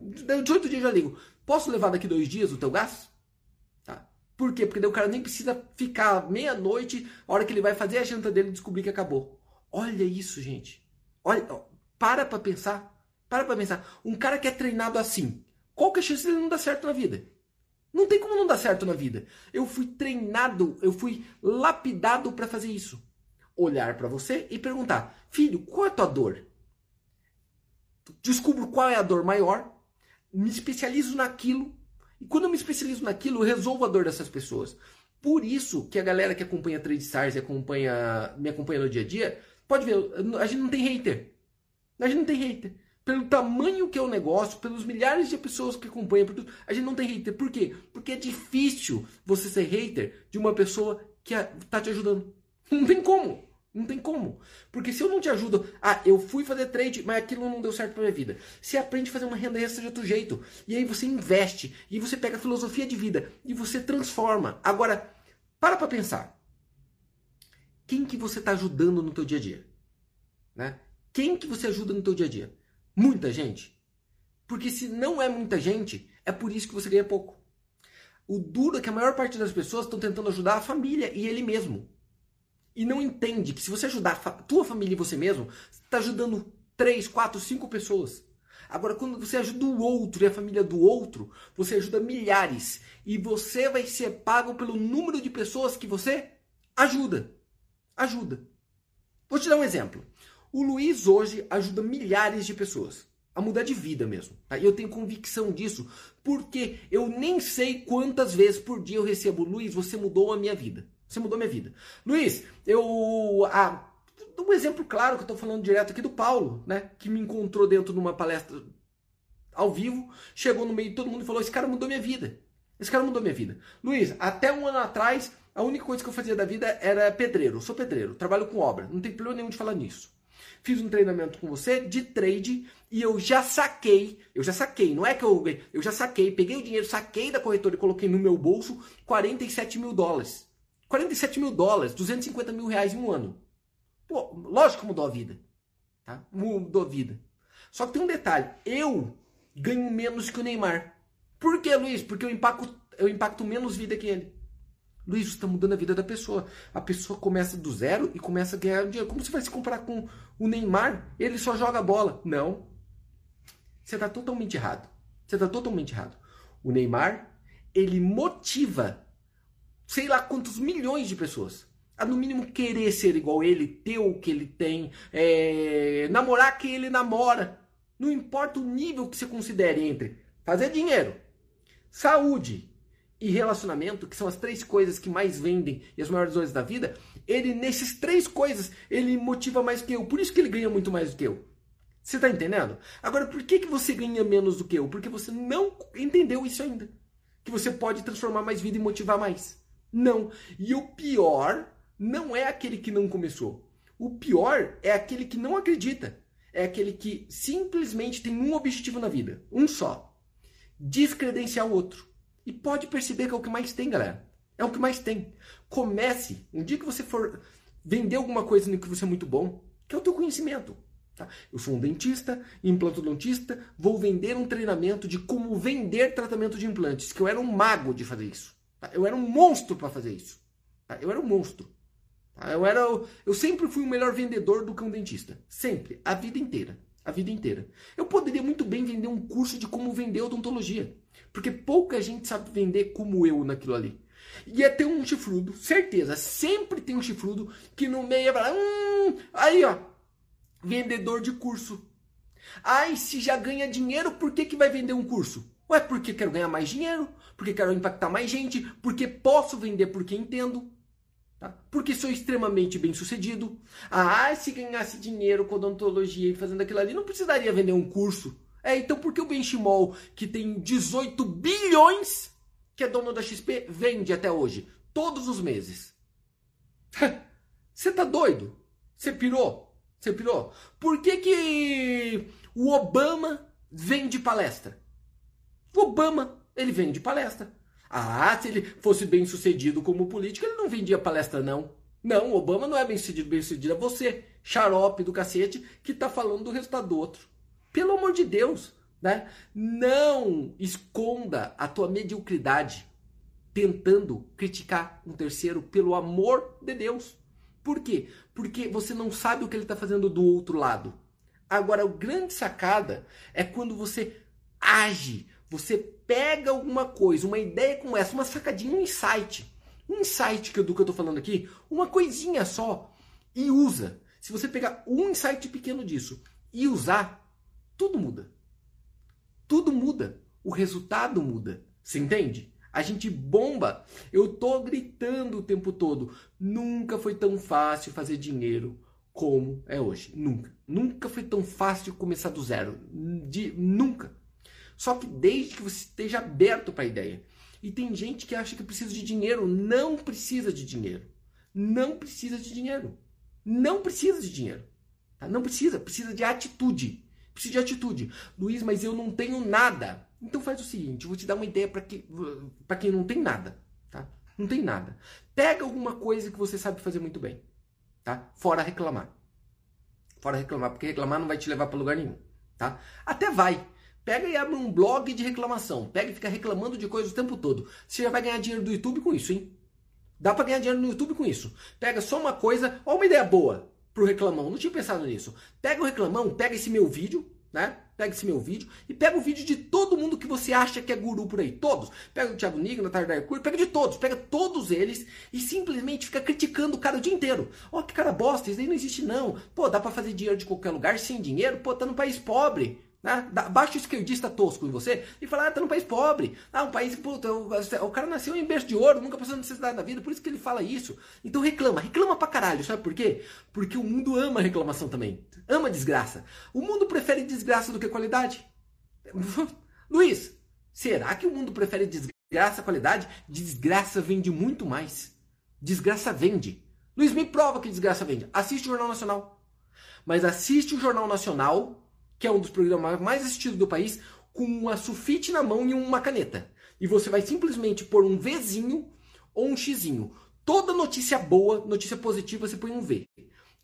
18 dias eu já ligo. Posso levar daqui dois dias o teu gás? Tá. Por quê? Porque o cara nem precisa ficar meia-noite, a hora que ele vai fazer a janta dele descobrir que acabou. Olha isso, gente. Olha, para pra pensar. Para pra pensar. Um cara que é treinado assim, qual que é a chance dele não dar certo na vida? Não tem como não dar certo na vida. Eu fui treinado, eu fui lapidado para fazer isso. Olhar para você e perguntar: "Filho, qual é a tua dor?" Descubro qual é a dor maior me especializo naquilo. E quando eu me especializo naquilo, eu resolvo a dor dessas pessoas. Por isso que a galera que acompanha Trade Stars e acompanha, me acompanha no dia a dia, pode ver, a gente não tem hater. A gente não tem hater. Pelo tamanho que é o negócio, pelos milhares de pessoas que acompanham, a gente não tem hater. Por quê? Porque é difícil você ser hater de uma pessoa que está te ajudando. Não tem como. Não tem como. Porque se eu não te ajudo, ah, eu fui fazer trade, mas aquilo não deu certo pra minha vida. Você aprende a fazer uma renda extra de outro jeito. E aí você investe. E você pega a filosofia de vida. E você transforma. Agora, para pra pensar. Quem que você está ajudando no teu dia a dia? Né? Quem que você ajuda no teu dia a dia? Muita gente. Porque se não é muita gente, é por isso que você ganha pouco. O duro é que a maior parte das pessoas estão tentando ajudar a família e ele mesmo e não entende que se você ajudar a tua família e você mesmo, você está ajudando três, quatro, cinco pessoas. Agora, quando você ajuda o outro e a família do outro, você ajuda milhares. E você vai ser pago pelo número de pessoas que você ajuda. Ajuda. Vou te dar um exemplo. O Luiz hoje ajuda milhares de pessoas a mudar de vida mesmo. Tá? Eu tenho convicção disso, porque eu nem sei quantas vezes por dia eu recebo, Luiz, você mudou a minha vida. Você mudou minha vida. Luiz, eu. Ah, um exemplo claro que eu estou falando direto aqui do Paulo, né? Que me encontrou dentro de uma palestra ao vivo, chegou no meio de todo mundo e falou: Esse cara mudou minha vida. Esse cara mudou minha vida. Luiz, até um ano atrás, a única coisa que eu fazia da vida era pedreiro. Eu sou pedreiro, trabalho com obra. Não tem problema nenhum de falar nisso. Fiz um treinamento com você de trade e eu já saquei, eu já saquei, não é que eu, eu já saquei, peguei o dinheiro, saquei da corretora e coloquei no meu bolso 47 mil dólares. 47 mil dólares, 250 mil reais em um ano. Pô, lógico que mudou a vida. Tá? Mudou a vida. Só que tem um detalhe. Eu ganho menos que o Neymar. Por que, Luiz? Porque eu impacto, eu impacto menos vida que ele. Luiz, você está mudando a vida da pessoa. A pessoa começa do zero e começa a ganhar dinheiro. Como você vai se comparar com o Neymar? Ele só joga bola. Não. Você está totalmente errado. Você está totalmente errado. O Neymar, ele motiva sei lá quantos milhões de pessoas. A no mínimo querer ser igual ele, ter o que ele tem, é, namorar quem ele namora. Não importa o nível que você considere entre fazer dinheiro, saúde e relacionamento, que são as três coisas que mais vendem e as maiores dores da vida, ele nesses três coisas, ele motiva mais que eu. Por isso que ele ganha muito mais do que eu. Você está entendendo? Agora, por que, que você ganha menos do que eu? Porque você não entendeu isso ainda. Que você pode transformar mais vida e motivar mais. Não. E o pior não é aquele que não começou. O pior é aquele que não acredita. É aquele que simplesmente tem um objetivo na vida, um só: descredenciar o outro. E pode perceber que é o que mais tem, galera. É o que mais tem. Comece, um dia que você for vender alguma coisa no que você é muito bom, que é o teu conhecimento. Tá? Eu sou um dentista, implantodontista, vou vender um treinamento de como vender tratamento de implantes, que eu era um mago de fazer isso. Tá? Eu era um monstro para fazer isso. Tá? Eu era um monstro. Tá? Eu, era, eu sempre fui o melhor vendedor do que um dentista. Sempre. A vida inteira. A vida inteira. Eu poderia muito bem vender um curso de como vender odontologia. Porque pouca gente sabe vender como eu naquilo ali. Ia ter um chifrudo, certeza. Sempre tem um chifrudo que no meio ia falar, hum, aí ó, vendedor de curso. Ai, se já ganha dinheiro, por que, que vai vender um curso? Ué, porque quero ganhar mais dinheiro, porque quero impactar mais gente, porque posso vender porque entendo, tá? porque sou extremamente bem sucedido. Ah, se ganhasse dinheiro com odontologia e fazendo aquilo ali, não precisaria vender um curso. É, então por que o Benchimol, que tem 18 bilhões, que é dono da XP, vende até hoje? Todos os meses. Você tá doido? Você pirou? Você pirou? Por que, que o Obama vende palestra? O Obama, ele vende palestra. Ah, se ele fosse bem sucedido como político, ele não vendia palestra, não. Não, Obama não é bem sucedido, bem sucedido. É você, xarope do cacete, que tá falando do resultado do outro. Pelo amor de Deus, né? Não esconda a tua mediocridade tentando criticar um terceiro pelo amor de Deus. Por quê? Porque você não sabe o que ele está fazendo do outro lado. Agora, a grande sacada é quando você age, você pega alguma coisa, uma ideia como essa, uma sacadinha, um insight. Um insight que, do que eu estou falando aqui, uma coisinha só, e usa. Se você pegar um insight pequeno disso e usar, tudo muda. Tudo muda. O resultado muda. Você entende? A gente bomba. Eu tô gritando o tempo todo. Nunca foi tão fácil fazer dinheiro como é hoje. Nunca. Nunca foi tão fácil começar do zero. De, nunca. Só que desde que você esteja aberto para a ideia. E tem gente que acha que precisa de dinheiro. Não precisa de dinheiro. Não precisa de dinheiro. Não precisa de dinheiro. Tá? Não precisa. Precisa de atitude. Precisa de atitude. Luiz, mas eu não tenho nada. Então faz o seguinte, eu vou te dar uma ideia para que, quem não tem nada, tá? Não tem nada. Pega alguma coisa que você sabe fazer muito bem, tá? Fora reclamar. Fora reclamar, porque reclamar não vai te levar para lugar nenhum, tá? Até vai. Pega e abre um blog de reclamação. Pega e fica reclamando de coisas o tempo todo. Você já vai ganhar dinheiro do YouTube com isso, hein? Dá para ganhar dinheiro no YouTube com isso. Pega só uma coisa, ó uma ideia boa pro reclamão. Não tinha pensado nisso. Pega o reclamão, pega esse meu vídeo, né? Pega esse meu vídeo e pega o vídeo de todo mundo que você acha que é guru por aí. Todos. Pega o Thiago Nigro, Natália Darcourt, pega de todos. Pega todos eles e simplesmente fica criticando o cara o dia inteiro. Ó, oh, que cara bosta, isso aí não existe não. Pô, dá para fazer dinheiro de qualquer lugar sem dinheiro? Pô, tá num país pobre. Né? Baixa o esquerdista tosco em você e fala, ah, tá num país pobre. Ah, um país, puta, o, o cara nasceu em berço de ouro, nunca passou necessidade na vida, por isso que ele fala isso. Então reclama, reclama pra caralho, sabe por quê? Porque o mundo ama reclamação também. Ama desgraça. O mundo prefere desgraça do que qualidade. Luiz, será que o mundo prefere desgraça a qualidade? Desgraça vende muito mais. Desgraça vende. Luiz, me prova que desgraça vende. Assiste o Jornal Nacional. Mas assiste o Jornal Nacional que é um dos programas mais assistidos do país, com uma sulfite na mão e uma caneta. E você vai simplesmente pôr um Vzinho ou um Xzinho. Toda notícia boa, notícia positiva, você põe um V.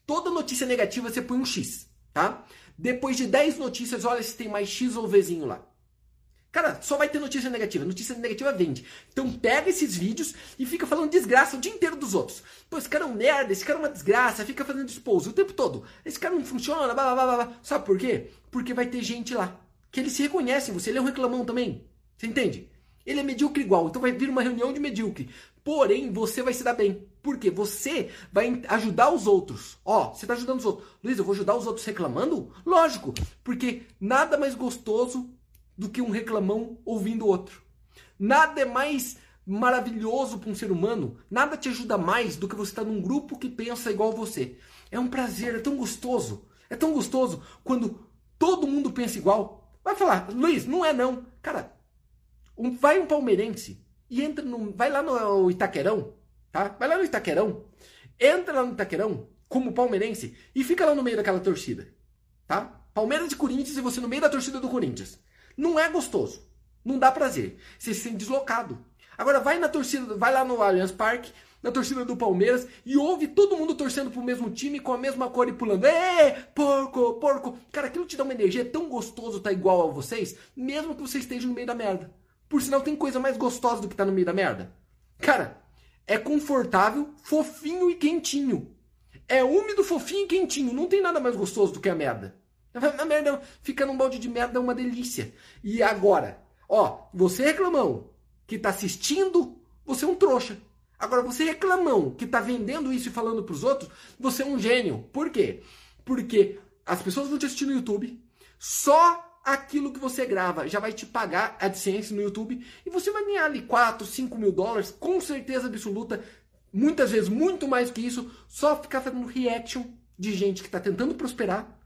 Toda notícia negativa, você põe um X, tá? Depois de 10 notícias, olha se tem mais X ou Vzinho lá. Cara, só vai ter notícia negativa. Notícia negativa vende. Então pega esses vídeos e fica falando desgraça o dia inteiro dos outros. Pô, esse cara é um merda, esse cara é uma desgraça, fica fazendo expose o tempo todo. Esse cara não funciona, blá blá blá blá. Sabe por quê? Porque vai ter gente lá que ele se reconhece em você, ele é um reclamão também. Você entende? Ele é medíocre igual, então vai vir uma reunião de medíocre. Porém, você vai se dar bem. Por quê? Você vai ajudar os outros. Ó, você está ajudando os outros. Luiz, eu vou ajudar os outros reclamando? Lógico, porque nada mais gostoso do que um reclamão ouvindo outro. Nada é mais maravilhoso para um ser humano, nada te ajuda mais do que você estar tá num grupo que pensa igual você. É um prazer, é tão gostoso. É tão gostoso quando todo mundo pensa igual. Vai falar, Luiz, não é não. Cara, um, vai um palmeirense e entra no. Vai lá no Itaquerão, tá? Vai lá no Itaquerão, entra lá no Itaquerão como palmeirense e fica lá no meio daquela torcida, tá? Palmeiras e Corinthians e você no meio da torcida do Corinthians. Não é gostoso. Não dá prazer. Você se sente deslocado. Agora vai na torcida, vai lá no Allianz Parque, na torcida do Palmeiras e ouve todo mundo torcendo pro mesmo time com a mesma cor e pulando. Ê, porco, porco. Cara, aquilo te dá uma energia tão gostoso tá igual a vocês, mesmo que você esteja no meio da merda. Por sinal, tem coisa mais gostosa do que tá no meio da merda. Cara, é confortável, fofinho e quentinho. É úmido, fofinho e quentinho. Não tem nada mais gostoso do que a merda. Merda fica num balde de merda é uma delícia. E agora, ó, você reclamão que tá assistindo, você é um trouxa. Agora, você reclamão que está vendendo isso e falando para os outros, você é um gênio. Por quê? Porque as pessoas vão te assistir no YouTube, só aquilo que você grava já vai te pagar a AdSense no YouTube e você vai ganhar ali 4, 5 mil dólares, com certeza absoluta, muitas vezes muito mais que isso, só ficar fazendo reaction de gente que está tentando prosperar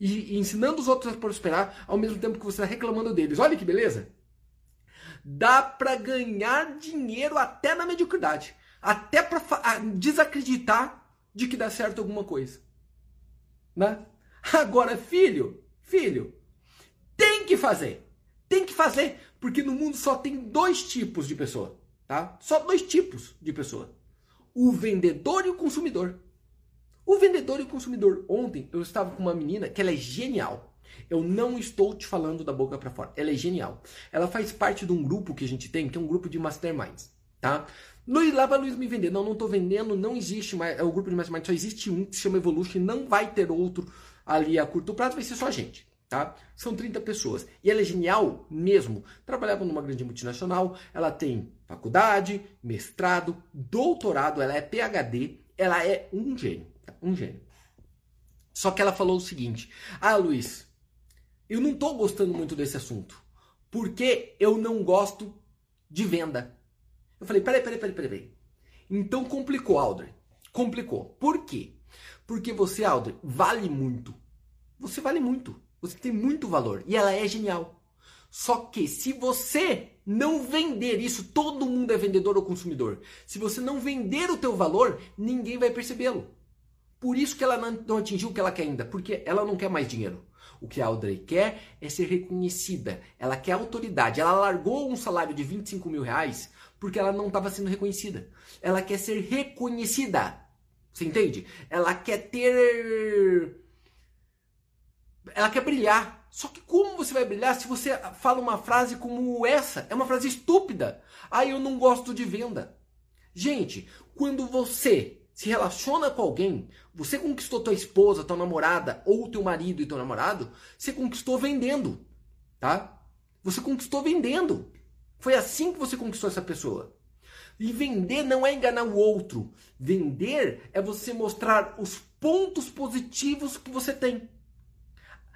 e, ensinando os outros a prosperar ao mesmo tempo que você está reclamando deles. Olha que beleza! Dá para ganhar dinheiro até na mediocridade até para desacreditar de que dá certo alguma coisa. Né? Agora, filho, filho, tem que fazer. Tem que fazer, porque no mundo só tem dois tipos de pessoa, tá? Só dois tipos de pessoa. O vendedor e o consumidor. O vendedor e o consumidor. Ontem eu estava com uma menina que ela é genial. Eu não estou te falando da boca para fora. Ela é genial. Ela faz parte de um grupo que a gente tem, que é um grupo de masterminds, tá? Luiz, lá vai Luiz me vender. Não, não estou vendendo, não existe mais. É o grupo de mastermind, só existe um que se chama Evolution, não vai ter outro ali a curto prazo, vai ser só a gente. Tá? São 30 pessoas. E ela é genial mesmo. Trabalhava numa grande multinacional, ela tem faculdade, mestrado, doutorado, ela é PhD, ela é um gênio. Um gênio. Só que ela falou o seguinte: Ah, Luiz, eu não estou gostando muito desse assunto. Porque eu não gosto de venda. Eu falei, peraí, peraí, peraí, peraí. Então complicou, Aldrin. Complicou. Por quê? Porque você, Aldrin, vale muito. Você vale muito. Você tem muito valor. E ela é genial. Só que se você não vender isso, todo mundo é vendedor ou consumidor. Se você não vender o teu valor, ninguém vai percebê-lo. Por isso que ela não atingiu o que ela quer ainda, porque ela não quer mais dinheiro. O que a Audrey quer é ser reconhecida. Ela quer autoridade. Ela largou um salário de 25 mil reais porque ela não estava sendo reconhecida. Ela quer ser reconhecida. Você entende? Ela quer ter. Ela quer brilhar. Só que como você vai brilhar se você fala uma frase como essa? É uma frase estúpida. Ah, eu não gosto de venda. Gente, quando você se relaciona com alguém, você conquistou tua esposa, tua namorada, ou teu marido e teu namorado, você conquistou vendendo, tá? Você conquistou vendendo. Foi assim que você conquistou essa pessoa. E vender não é enganar o outro. Vender é você mostrar os pontos positivos que você tem.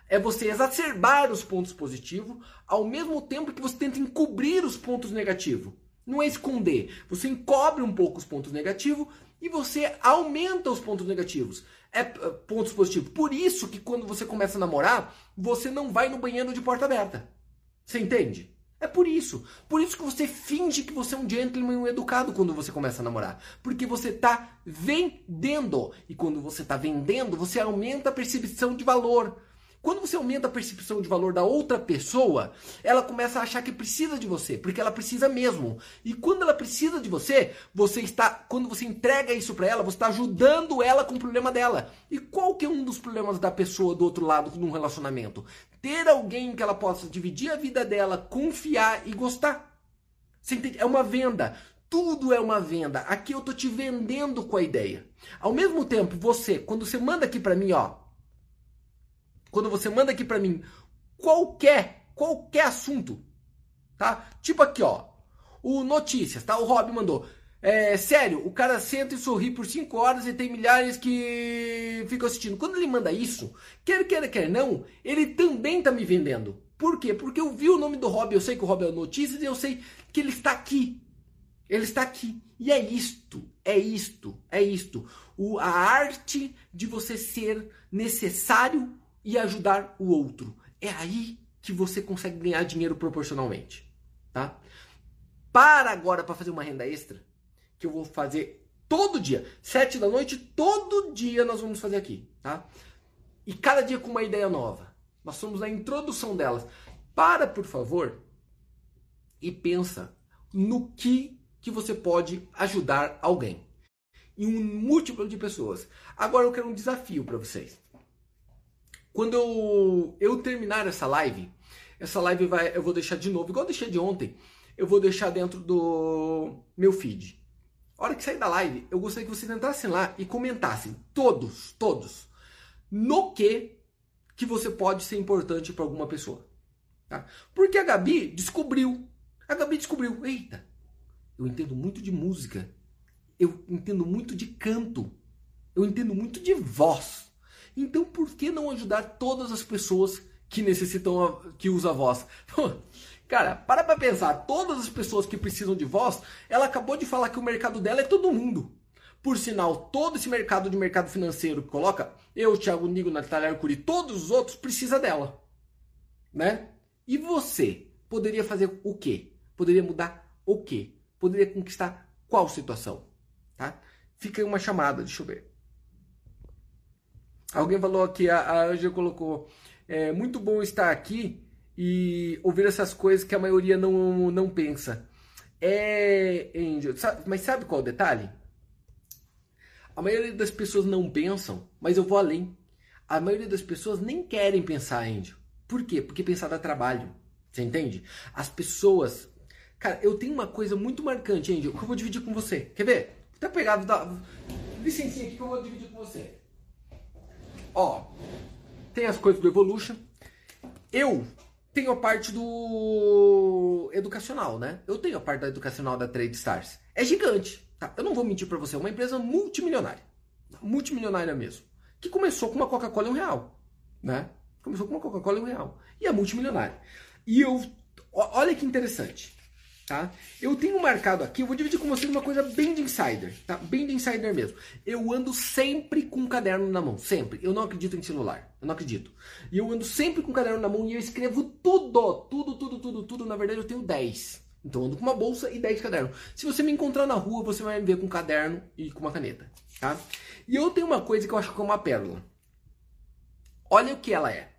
É você exacerbar os pontos positivos ao mesmo tempo que você tenta encobrir os pontos negativos. Não é esconder. Você encobre um pouco os pontos negativos e você aumenta os pontos negativos. É eh, pontos positivos. Por isso que quando você começa a namorar, você não vai no banheiro de porta aberta. Você entende? É por isso. Por isso que você finge que você é um gentleman um educado quando você começa a namorar. Porque você está vendendo. E quando você está vendendo, você aumenta a percepção de valor. Quando você aumenta a percepção de valor da outra pessoa, ela começa a achar que precisa de você, porque ela precisa mesmo. E quando ela precisa de você, você está, quando você entrega isso para ela, você está ajudando ela com o problema dela. E qual que é um dos problemas da pessoa do outro lado num relacionamento? Ter alguém que ela possa dividir a vida dela, confiar e gostar. Você entende? É uma venda. Tudo é uma venda. Aqui eu tô te vendendo com a ideia. Ao mesmo tempo, você, quando você manda aqui para mim, ó, quando você manda aqui para mim qualquer, qualquer assunto, tá? Tipo aqui, ó, o notícias, tá? O Rob mandou. É, sério, o cara senta e sorri por 5 horas e tem milhares que ficam assistindo. Quando ele manda isso, quer queira, quer não, ele também tá me vendendo. Por quê? Porque eu vi o nome do Rob, eu sei que o Rob é o Notícias e eu sei que ele está aqui. Ele está aqui. E é isto, é isto, é isto. O, a arte de você ser necessário e ajudar o outro. É aí que você consegue ganhar dinheiro proporcionalmente, tá? Para agora para fazer uma renda extra, que eu vou fazer todo dia, sete da noite, todo dia nós vamos fazer aqui, tá? E cada dia com uma ideia nova. Nós somos na introdução delas. Para, por favor, e pensa no que que você pode ajudar alguém. E um múltiplo de pessoas. Agora eu quero um desafio para vocês. Quando eu, eu terminar essa live, essa live vai, eu vou deixar de novo, igual eu deixei de ontem, eu vou deixar dentro do meu feed. A hora que sair da live, eu gostaria que vocês entrassem lá e comentassem, todos, todos, no que que você pode ser importante para alguma pessoa. Tá? Porque a Gabi descobriu, a Gabi descobriu, eita, eu entendo muito de música, eu entendo muito de canto, eu entendo muito de voz. Então por que não ajudar todas as pessoas que necessitam, que usam a voz? Cara, para pra pensar, todas as pessoas que precisam de voz, ela acabou de falar que o mercado dela é todo mundo. Por sinal, todo esse mercado de mercado financeiro que coloca, eu, Thiago Nigo, Natália Arcuri, todos os outros precisa dela. Né? E você poderia fazer o quê? Poderia mudar o quê? Poderia conquistar qual situação? Tá? Fica aí uma chamada, deixa eu ver. Alguém falou aqui, a Anja colocou, é muito bom estar aqui e ouvir essas coisas que a maioria não, não pensa. É, Angel, sabe, mas sabe qual é o detalhe? A maioria das pessoas não pensam, mas eu vou além. A maioria das pessoas nem querem pensar, Angel. Por quê? Porque pensar dá trabalho. Você entende? As pessoas. Cara, eu tenho uma coisa muito marcante, Angel, que eu vou dividir com você. Quer ver? Tá pegado da. Licencinha aqui que eu vou dividir com você. Ó, tem as coisas do Evolution. Eu tenho a parte do educacional, né? Eu tenho a parte da educacional da Trade Stars. É gigante, tá? Eu não vou mentir para você, é uma empresa multimilionária. Multimilionária mesmo. Que começou com uma Coca-Cola em um real, né? Começou com uma Coca-Cola em um real. E é multimilionária. E eu... Olha que interessante tá? Eu tenho marcado aqui, eu vou dividir com vocês uma coisa bem de insider, tá? Bem de insider mesmo. Eu ando sempre com um caderno na mão, sempre. Eu não acredito em celular, eu não acredito. E eu ando sempre com um caderno na mão e eu escrevo tudo, tudo, tudo, tudo, tudo. Na verdade eu tenho 10. Então eu ando com uma bolsa e 10 cadernos. Se você me encontrar na rua, você vai me ver com um caderno e com uma caneta, tá? E eu tenho uma coisa que eu acho que é uma pérola. Olha o que ela é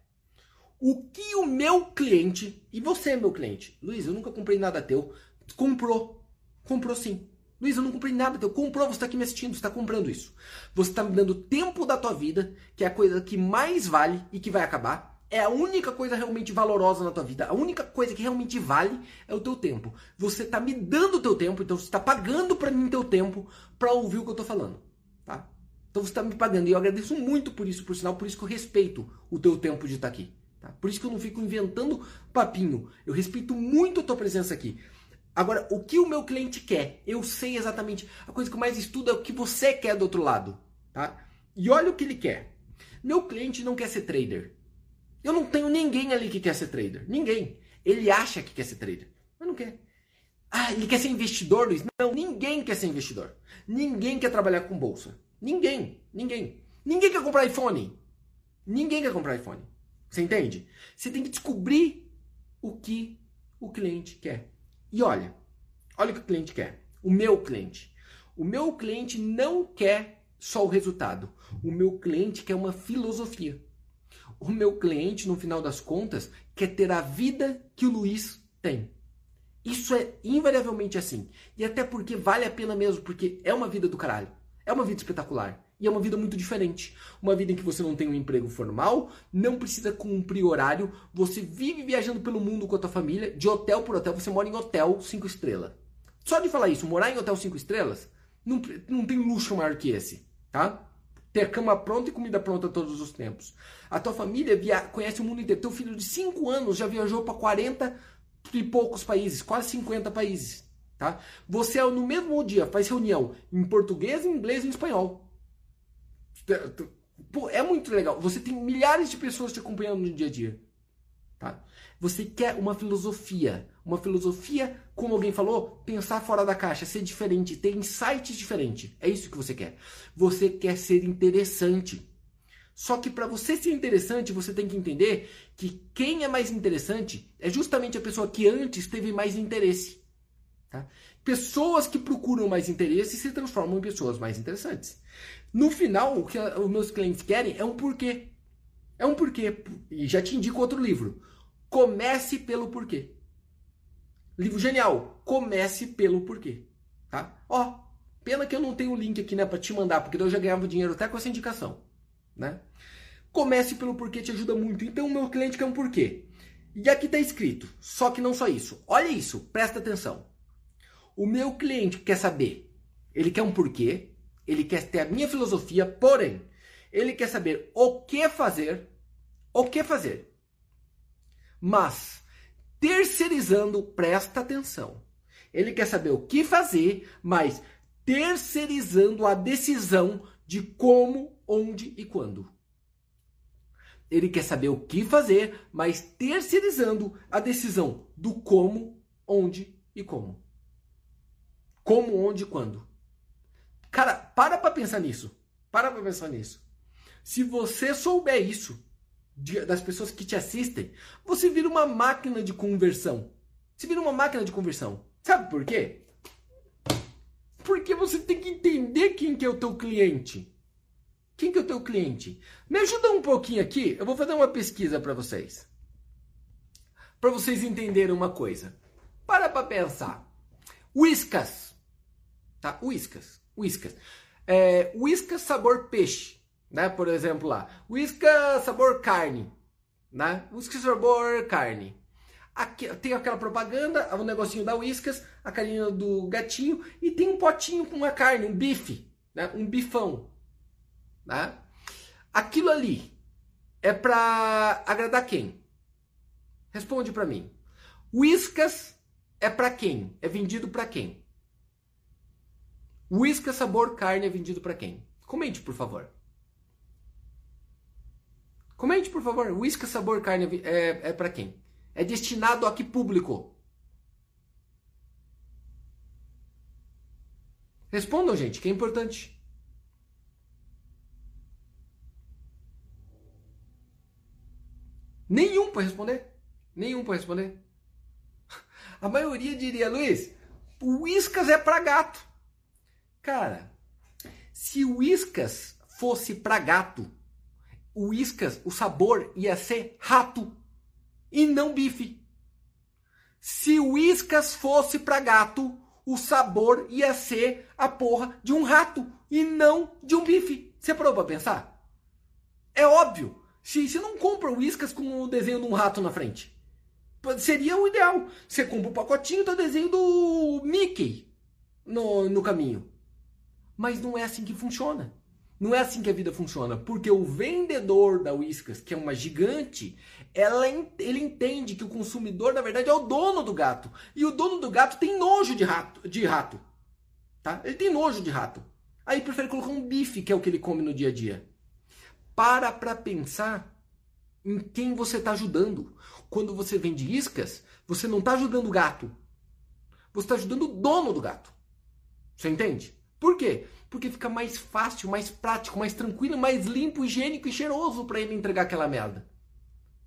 o que o meu cliente, e você é meu cliente, Luiz, eu nunca comprei nada teu, comprou. Comprou sim. Luiz, eu não comprei nada teu. Comprou, você está aqui me assistindo, você está comprando isso. Você está me dando tempo da tua vida, que é a coisa que mais vale e que vai acabar. É a única coisa realmente valorosa na tua vida. A única coisa que realmente vale é o teu tempo. Você está me dando o teu tempo, então você está pagando para mim teu tempo para ouvir o que eu estou falando. Tá? Então você está me pagando. E eu agradeço muito por isso, por sinal, por isso que eu respeito o teu tempo de estar tá aqui. Tá? Por isso que eu não fico inventando papinho. Eu respeito muito a tua presença aqui. Agora, o que o meu cliente quer, eu sei exatamente. A coisa que eu mais estudo é o que você quer do outro lado. Tá? E olha o que ele quer. Meu cliente não quer ser trader. Eu não tenho ninguém ali que quer ser trader. Ninguém. Ele acha que quer ser trader, mas não quer. Ah, ele quer ser investidor, Luiz? Não, ninguém quer ser investidor. Ninguém quer trabalhar com bolsa. Ninguém. Ninguém. Ninguém quer comprar iPhone. Ninguém quer comprar iPhone. Você entende? Você tem que descobrir o que o cliente quer. E olha, olha o que o cliente quer. O meu cliente. O meu cliente não quer só o resultado. O meu cliente quer uma filosofia. O meu cliente, no final das contas, quer ter a vida que o Luiz tem. Isso é invariavelmente assim. E até porque vale a pena mesmo, porque é uma vida do caralho. É uma vida espetacular. E é uma vida muito diferente. Uma vida em que você não tem um emprego formal, não precisa cumprir horário, você vive viajando pelo mundo com a tua família, de hotel por hotel, você mora em hotel 5 estrelas. Só de falar isso, morar em hotel 5 estrelas, não, não tem luxo maior que esse, tá? Ter cama pronta e comida pronta todos os tempos. A tua família via, conhece o mundo inteiro. Teu filho de 5 anos já viajou para 40 e poucos países, quase 50 países. Tá? Você no mesmo dia faz reunião em português, inglês e espanhol. Pô, é muito legal. Você tem milhares de pessoas te acompanhando no dia a dia. Tá? Você quer uma filosofia. Uma filosofia, como alguém falou, pensar fora da caixa, ser diferente, ter insights diferentes. É isso que você quer. Você quer ser interessante. Só que para você ser interessante, você tem que entender que quem é mais interessante é justamente a pessoa que antes teve mais interesse. Tá? Pessoas que procuram mais interesse se transformam em pessoas mais interessantes. No final, o que os meus clientes querem é um porquê. É um porquê. E já te indico outro livro. Comece pelo porquê. Livro genial. Comece pelo porquê. Tá? Ó, pena que eu não tenho o link aqui, né, para te mandar, porque eu já ganhava dinheiro até com essa indicação, né? Comece pelo porquê te ajuda muito. Então, o meu cliente quer um porquê. E aqui está escrito. Só que não só isso. Olha isso, presta atenção. O meu cliente quer saber. Ele quer um porquê, ele quer ter a minha filosofia, porém, ele quer saber o que fazer, o que fazer. Mas, terceirizando, presta atenção. Ele quer saber o que fazer, mas terceirizando a decisão de como, onde e quando. Ele quer saber o que fazer, mas terceirizando a decisão do como, onde e como. Como, onde e quando. Cara, para pra pensar nisso. Para pra pensar nisso. Se você souber isso, das pessoas que te assistem, você vira uma máquina de conversão. Você vira uma máquina de conversão. Sabe por quê? Porque você tem que entender quem que é o teu cliente. Quem que é o teu cliente? Me ajuda um pouquinho aqui, eu vou fazer uma pesquisa para vocês. Para vocês entenderem uma coisa. Para para pensar. Whiskas. Tá? Whiskas. Whiskas. É, whiskas sabor peixe. Né? Por exemplo lá. Whiskas sabor carne. Né? Whiskas sabor carne. Aqui, tem aquela propaganda, o um negocinho da Whiskas, a carinha do gatinho, e tem um potinho com uma carne, um bife, né? um bifão. Né? Aquilo ali é para agradar quem? Responde para mim. Whiskas é para quem? É vendido para quem? Whiskas sabor carne é vendido para quem? Comente, por favor. Comente, por favor. Whiskas sabor carne é, é para quem? É destinado a que público? Respondam, gente, que é importante. Nenhum para responder. Nenhum para responder. A maioria diria, Luiz, o Whiskas é para gato. Cara, se o Whiskas fosse para gato, o Whiskas, o sabor ia ser rato e não bife. Se o Whiskas fosse para gato, o sabor ia ser a porra de um rato e não de um bife. Você parou para pensar? É óbvio. Se você não compra Whiskas com o desenho de um rato na frente, seria o ideal. Você compra o um pacotinho do desenho do Mickey no, no caminho. Mas não é assim que funciona. Não é assim que a vida funciona, porque o vendedor da Whiskas, que é uma gigante, ela, ele entende que o consumidor, na verdade, é o dono do gato. E o dono do gato tem nojo de rato. De rato tá? Ele tem nojo de rato. Aí prefere colocar um bife, que é o que ele come no dia a dia. Para para pensar em quem você está ajudando. Quando você vende iscas, você não está ajudando o gato. Você está ajudando o dono do gato. Você entende? Por quê? Porque fica mais fácil, mais prático, mais tranquilo, mais limpo, higiênico e cheiroso para ele entregar aquela merda.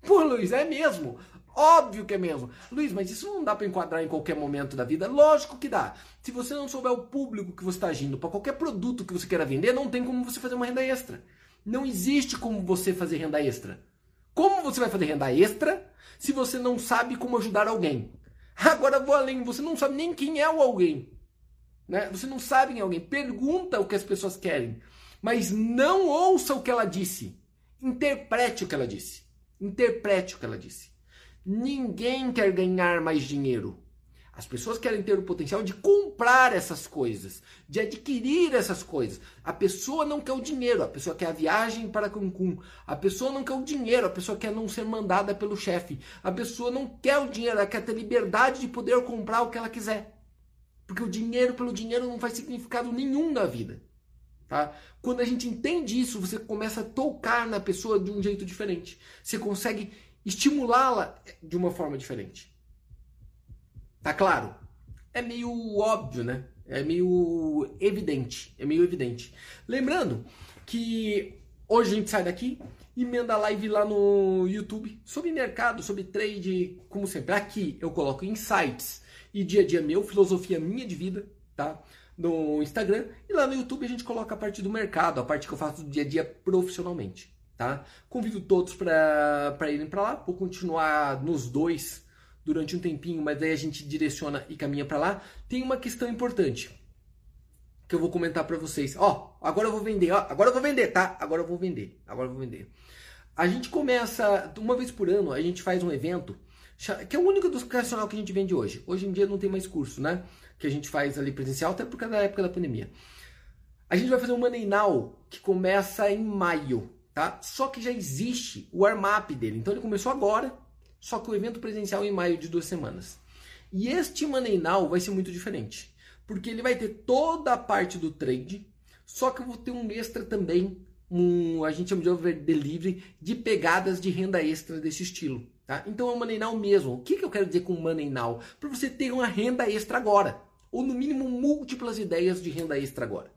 Pô, Luiz, é mesmo. Óbvio que é mesmo. Luiz, mas isso não dá para enquadrar em qualquer momento da vida? Lógico que dá. Se você não souber o público que você está agindo para qualquer produto que você queira vender, não tem como você fazer uma renda extra. Não existe como você fazer renda extra. Como você vai fazer renda extra se você não sabe como ajudar alguém? Agora vou além, você não sabe nem quem é o alguém. Né? Você não sabe quem é alguém. Pergunta o que as pessoas querem, mas não ouça o que ela disse. Interprete o que ela disse. Interprete o que ela disse. Ninguém quer ganhar mais dinheiro. As pessoas querem ter o potencial de comprar essas coisas, de adquirir essas coisas. A pessoa não quer o dinheiro, a pessoa quer a viagem para Cancún. A pessoa não quer o dinheiro, a pessoa quer não ser mandada pelo chefe. A pessoa não quer o dinheiro, ela quer ter liberdade de poder comprar o que ela quiser. Porque o dinheiro pelo dinheiro não faz significado nenhum na vida. Tá? Quando a gente entende isso, você começa a tocar na pessoa de um jeito diferente. Você consegue estimulá-la de uma forma diferente. Tá claro? É meio óbvio, né? É meio evidente. É meio evidente. Lembrando que hoje a gente sai daqui, emenda a live lá no YouTube sobre mercado, sobre trade, como sempre. Aqui eu coloco insights e dia a dia meu, filosofia minha de vida, tá? No Instagram. E lá no YouTube a gente coloca a parte do mercado, a parte que eu faço do dia a dia profissionalmente, tá? Convido todos para irem para lá. Vou continuar nos dois durante um tempinho, mas daí a gente direciona e caminha para lá. Tem uma questão importante que eu vou comentar para vocês. Ó, agora eu vou vender, ó, agora eu vou vender, tá? Agora eu vou vender, agora eu vou vender. A gente começa uma vez por ano, a gente faz um evento que é o único educacional que a gente vende hoje. Hoje em dia não tem mais curso, né? Que a gente faz ali presencial, até por causa da época da pandemia. A gente vai fazer um Money Now que começa em maio, tá? Só que já existe o warm-up dele. Então ele começou agora, só que o evento presencial é em maio de duas semanas. E este Money Now vai ser muito diferente, porque ele vai ter toda a parte do trade, só que eu vou ter um extra também, um, a gente chama de over delivery, de pegadas de renda extra desse estilo. Tá? Então é o Money Now mesmo. O que, que eu quero dizer com Money Now? Para você ter uma renda extra agora, ou no mínimo múltiplas ideias de renda extra agora.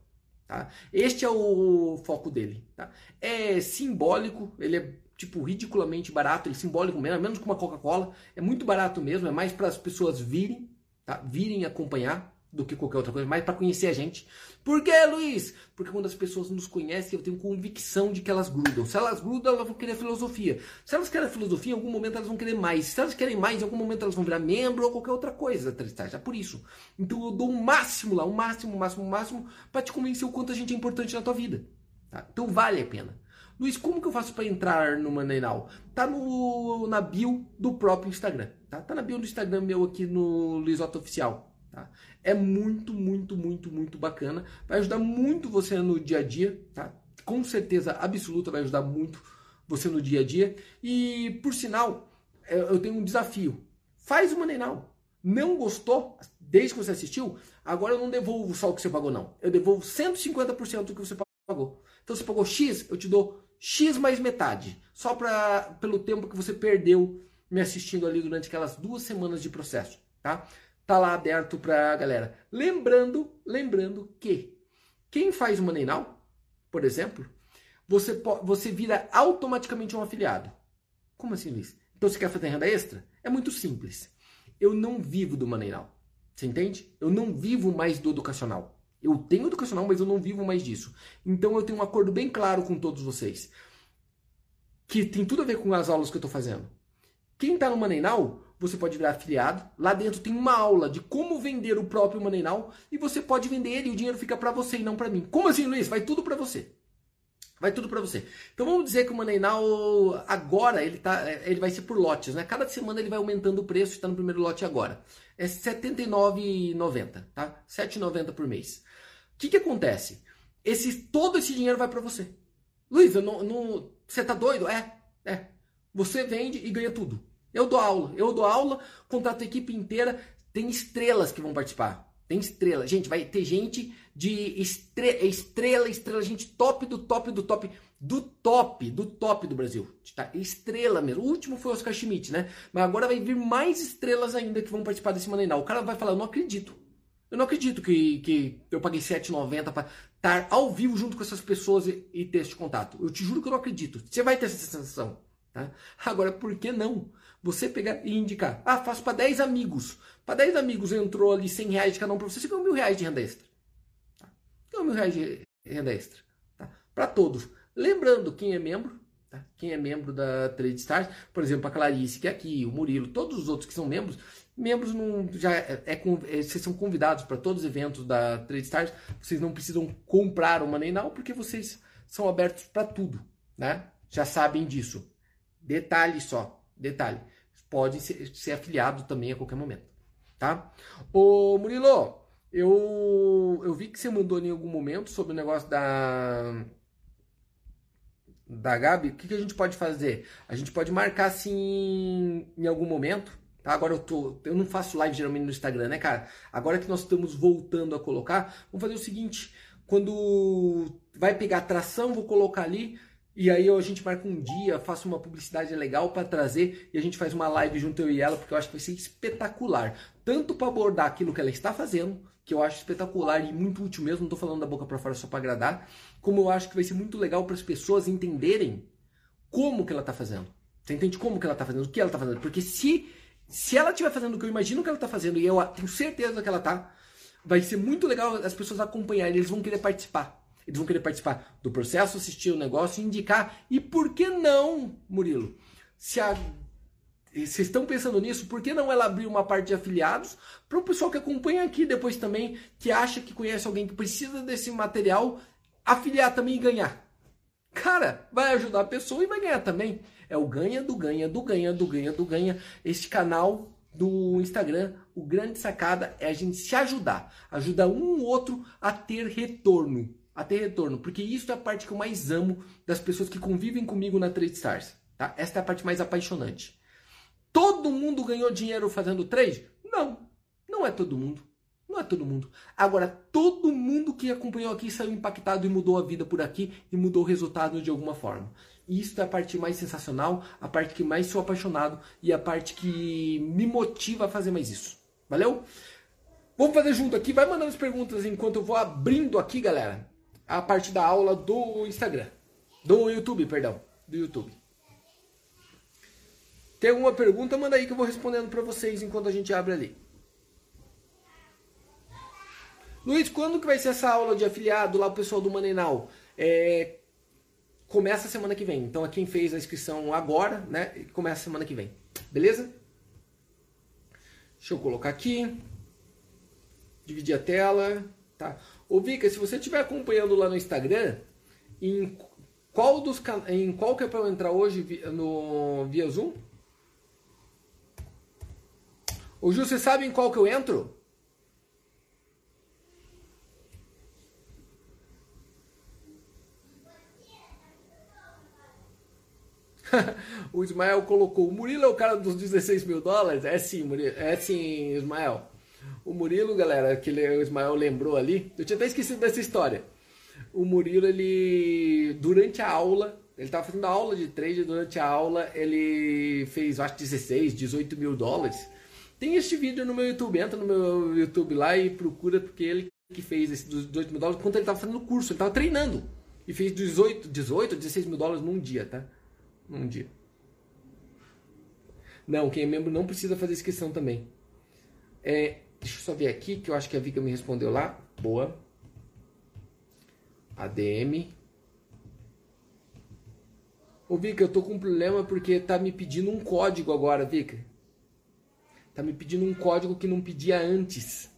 Tá? Este é o foco dele. Tá? É simbólico, ele é tipo ridiculamente barato, ele é simbólico mesmo, menos que uma Coca-Cola. É muito barato mesmo, é mais para as pessoas virem, tá? virem acompanhar do que qualquer outra coisa, mais para conhecer a gente. Por que, Luiz? Porque quando as pessoas nos conhecem, eu tenho convicção de que elas grudam. Se elas grudam, elas vão querer filosofia. Se elas querem filosofia, em algum momento elas vão querer mais. Se elas querem mais, em algum momento elas vão virar membro ou qualquer outra coisa. É por isso. Então eu dou o um máximo lá, o um máximo, o um máximo, o máximo, para te convencer o quanto a gente é importante na tua vida. Tá? Então vale a pena. Luiz, como que eu faço para entrar no Maneiral? Tá no, na bio do próprio Instagram. Tá? tá na bio do Instagram meu aqui no Luiz Otto Oficial. Tá? É muito, muito, muito, muito bacana. Vai ajudar muito você no dia a dia, tá? Com certeza absoluta vai ajudar muito você no dia a dia. E por sinal, é, eu tenho um desafio. Faz Money Now. Não gostou, desde que você assistiu, agora eu não devolvo só o que você pagou, não. Eu devolvo 150% do que você pagou. Então você pagou X, eu te dou X mais metade. Só pra, pelo tempo que você perdeu me assistindo ali durante aquelas duas semanas de processo, tá? Tá lá aberto pra galera. Lembrando, lembrando que quem faz Money Now, por exemplo, você, você vira automaticamente um afiliado. Como assim, Luiz? Então você quer fazer renda extra? É muito simples. Eu não vivo do Money Now. Você entende? Eu não vivo mais do educacional. Eu tenho educacional, mas eu não vivo mais disso. Então eu tenho um acordo bem claro com todos vocês. Que tem tudo a ver com as aulas que eu estou fazendo. Quem está no Money Now você pode virar afiliado. Lá dentro tem uma aula de como vender o próprio Money Now e você pode vender ele e o dinheiro fica para você e não para mim. Como assim, Luiz? Vai tudo para você. Vai tudo para você. Então vamos dizer que o Money Now agora ele tá, ele vai ser por lotes, né? Cada semana ele vai aumentando o preço, está no primeiro lote agora. É R$ 79,90, tá? R$ 7,90 por mês. O que que acontece? Esse todo esse dinheiro vai para você. Luiz, não, não, você tá doido? É, é. Você vende e ganha tudo. Eu dou aula, eu dou aula, contrato a equipe inteira, tem estrelas que vão participar. Tem estrela. Gente, vai ter gente de estre estrela, estrela, gente top do top do top, do top, do top do Brasil. Tá? Estrela mesmo. O último foi o Oscar Schmidt, né? Mas agora vai vir mais estrelas ainda que vão participar desse Manenal. O cara vai falar, eu não acredito. Eu não acredito que, que eu paguei R$7,90 para estar ao vivo junto com essas pessoas e, e ter esse contato. Eu te juro que eu não acredito. Você vai ter essa sensação. Tá? Agora, por que não? Você pegar e indicar. Ah, faço para 10 amigos. Para 10 amigos entrou ali 100 reais de cada um para você, você ganhou mil reais de renda extra. Tá? Ganhou mil reais de renda extra. Tá? Para todos. Lembrando, quem é membro, tá? quem é membro da Trade Stars, por exemplo, a Clarice, que é aqui, o Murilo, todos os outros que são membros, membros não, já é, é, é vocês são convidados para todos os eventos da Trade Stars, vocês não precisam comprar o Money Now, porque vocês são abertos para tudo, né? Já sabem disso. Detalhe só, detalhe pode ser, ser afiliado também a qualquer momento, tá? Ô Murilo, eu, eu vi que você mandou em algum momento sobre o negócio da da Gabi, o que, que a gente pode fazer? A gente pode marcar assim em algum momento, tá? Agora eu tô, eu não faço live geralmente no Instagram, né, cara? Agora que nós estamos voltando a colocar, vamos fazer o seguinte, quando vai pegar tração, vou colocar ali e aí a gente marca um dia, faço uma publicidade legal para trazer e a gente faz uma live junto eu e ela, porque eu acho que vai ser espetacular. Tanto para abordar aquilo que ela está fazendo, que eu acho espetacular e muito útil mesmo, não estou falando da boca para fora só para agradar, como eu acho que vai ser muito legal para as pessoas entenderem como que ela está fazendo. Você entende como que ela está fazendo, o que ela está fazendo? Porque se, se ela estiver fazendo o que eu imagino que ela está fazendo, e eu tenho certeza que ela está, vai ser muito legal as pessoas acompanharem, eles vão querer participar. Eles vão querer participar do processo, assistir o negócio, indicar. E por que não, Murilo? Se a vocês estão pensando nisso, por que não ela abrir uma parte de afiliados para o pessoal que acompanha aqui depois também, que acha que conhece alguém que precisa desse material, afiliar também e ganhar? Cara, vai ajudar a pessoa e vai ganhar também. É o ganha do ganha do ganha do ganha do ganha. Este canal do Instagram, o grande sacada é a gente se ajudar, ajudar um ou outro a ter retorno a ter retorno, porque isso é a parte que eu mais amo das pessoas que convivem comigo na Trade Stars. Tá? Esta é a parte mais apaixonante. Todo mundo ganhou dinheiro fazendo trade? Não, não é todo mundo. Não é todo mundo. Agora, todo mundo que acompanhou aqui saiu impactado e mudou a vida por aqui e mudou o resultado de alguma forma. Isso é a parte mais sensacional, a parte que mais sou apaixonado e a parte que me motiva a fazer mais isso. Valeu? Vamos fazer junto aqui. Vai mandando as perguntas enquanto eu vou abrindo aqui, galera, a parte da aula do Instagram. Do YouTube, perdão. Do YouTube. Tem alguma pergunta? Manda aí que eu vou respondendo para vocês enquanto a gente abre ali. Luiz, quando que vai ser essa aula de afiliado lá o pessoal do Manenal? É, começa semana que vem. Então, quem fez a inscrição agora, né, começa semana que vem. Beleza? Deixa eu colocar aqui. Dividir a tela. Tá. Ô, Vika, se você estiver acompanhando lá no Instagram, em qual dos em qual que é para eu entrar hoje no via Zoom? Ô, Ju, você sabe em qual que eu entro? o Ismael colocou: o Murilo é o cara dos 16 mil dólares? É sim, Murilo. É sim, Ismael. O Murilo, galera, que o Ismael lembrou ali, eu tinha até esquecido dessa história. O Murilo, ele, durante a aula, ele estava fazendo aula de trade, durante a aula ele fez, acho 16, 18 mil dólares. Tem este vídeo no meu YouTube, entra no meu YouTube lá e procura, porque ele que fez esse dos 18 mil dólares, quando ele estava fazendo o curso, ele estava treinando. E fez 18, 18, 16 mil dólares num dia, tá? Num dia. Não, quem é membro não precisa fazer inscrição também. É, deixa eu só ver aqui, que eu acho que a Vika me respondeu lá. Boa. ADM. Ô Vika, eu tô com um problema porque tá me pedindo um código agora, Vika. Tá me pedindo um código que não pedia antes.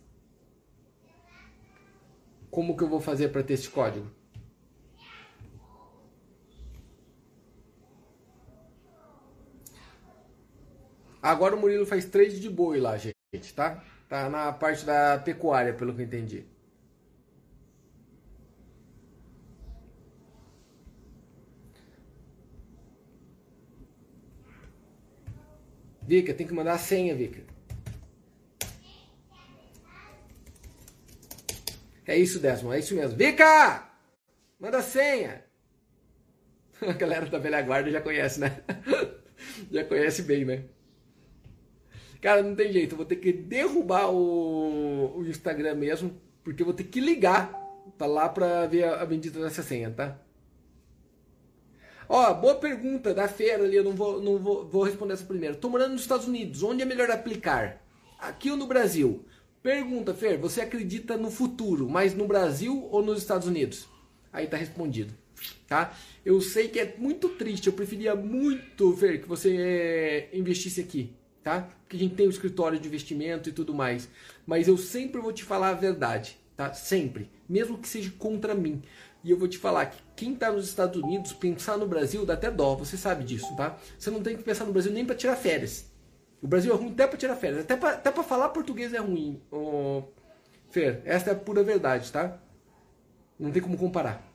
Como que eu vou fazer para ter esse código? Agora o Murilo faz trade de boi lá, gente, tá? Tá na parte da pecuária, pelo que eu entendi. Vika, tem que mandar a senha, Vika. É isso, Desmond, é isso mesmo. Vika! Manda a senha! A galera da velha guarda já conhece, né? já conhece bem, né? Cara, não tem jeito, eu vou ter que derrubar o, o Instagram mesmo, porque eu vou ter que ligar pra lá pra ver a, a bendita dessa senha, tá? Ó, boa pergunta da feira ali, eu não vou, não vou, vou responder essa primeiro. Tô morando nos Estados Unidos, onde é melhor aplicar? Aqui ou no Brasil? Pergunta, Fer, você acredita no futuro, mas no Brasil ou nos Estados Unidos? Aí tá respondido, tá? Eu sei que é muito triste, eu preferia muito, Fer, que você é, investisse aqui, tá? Porque a gente tem o escritório de investimento e tudo mais. Mas eu sempre vou te falar a verdade, tá? Sempre. Mesmo que seja contra mim. E eu vou te falar que quem está nos Estados Unidos, pensar no Brasil dá até dó, você sabe disso, tá? Você não tem que pensar no Brasil nem para tirar férias. O Brasil é ruim até para tirar férias, até para até pra falar português é ruim, oh, Fer. Esta é a pura verdade, tá? Não tem como comparar.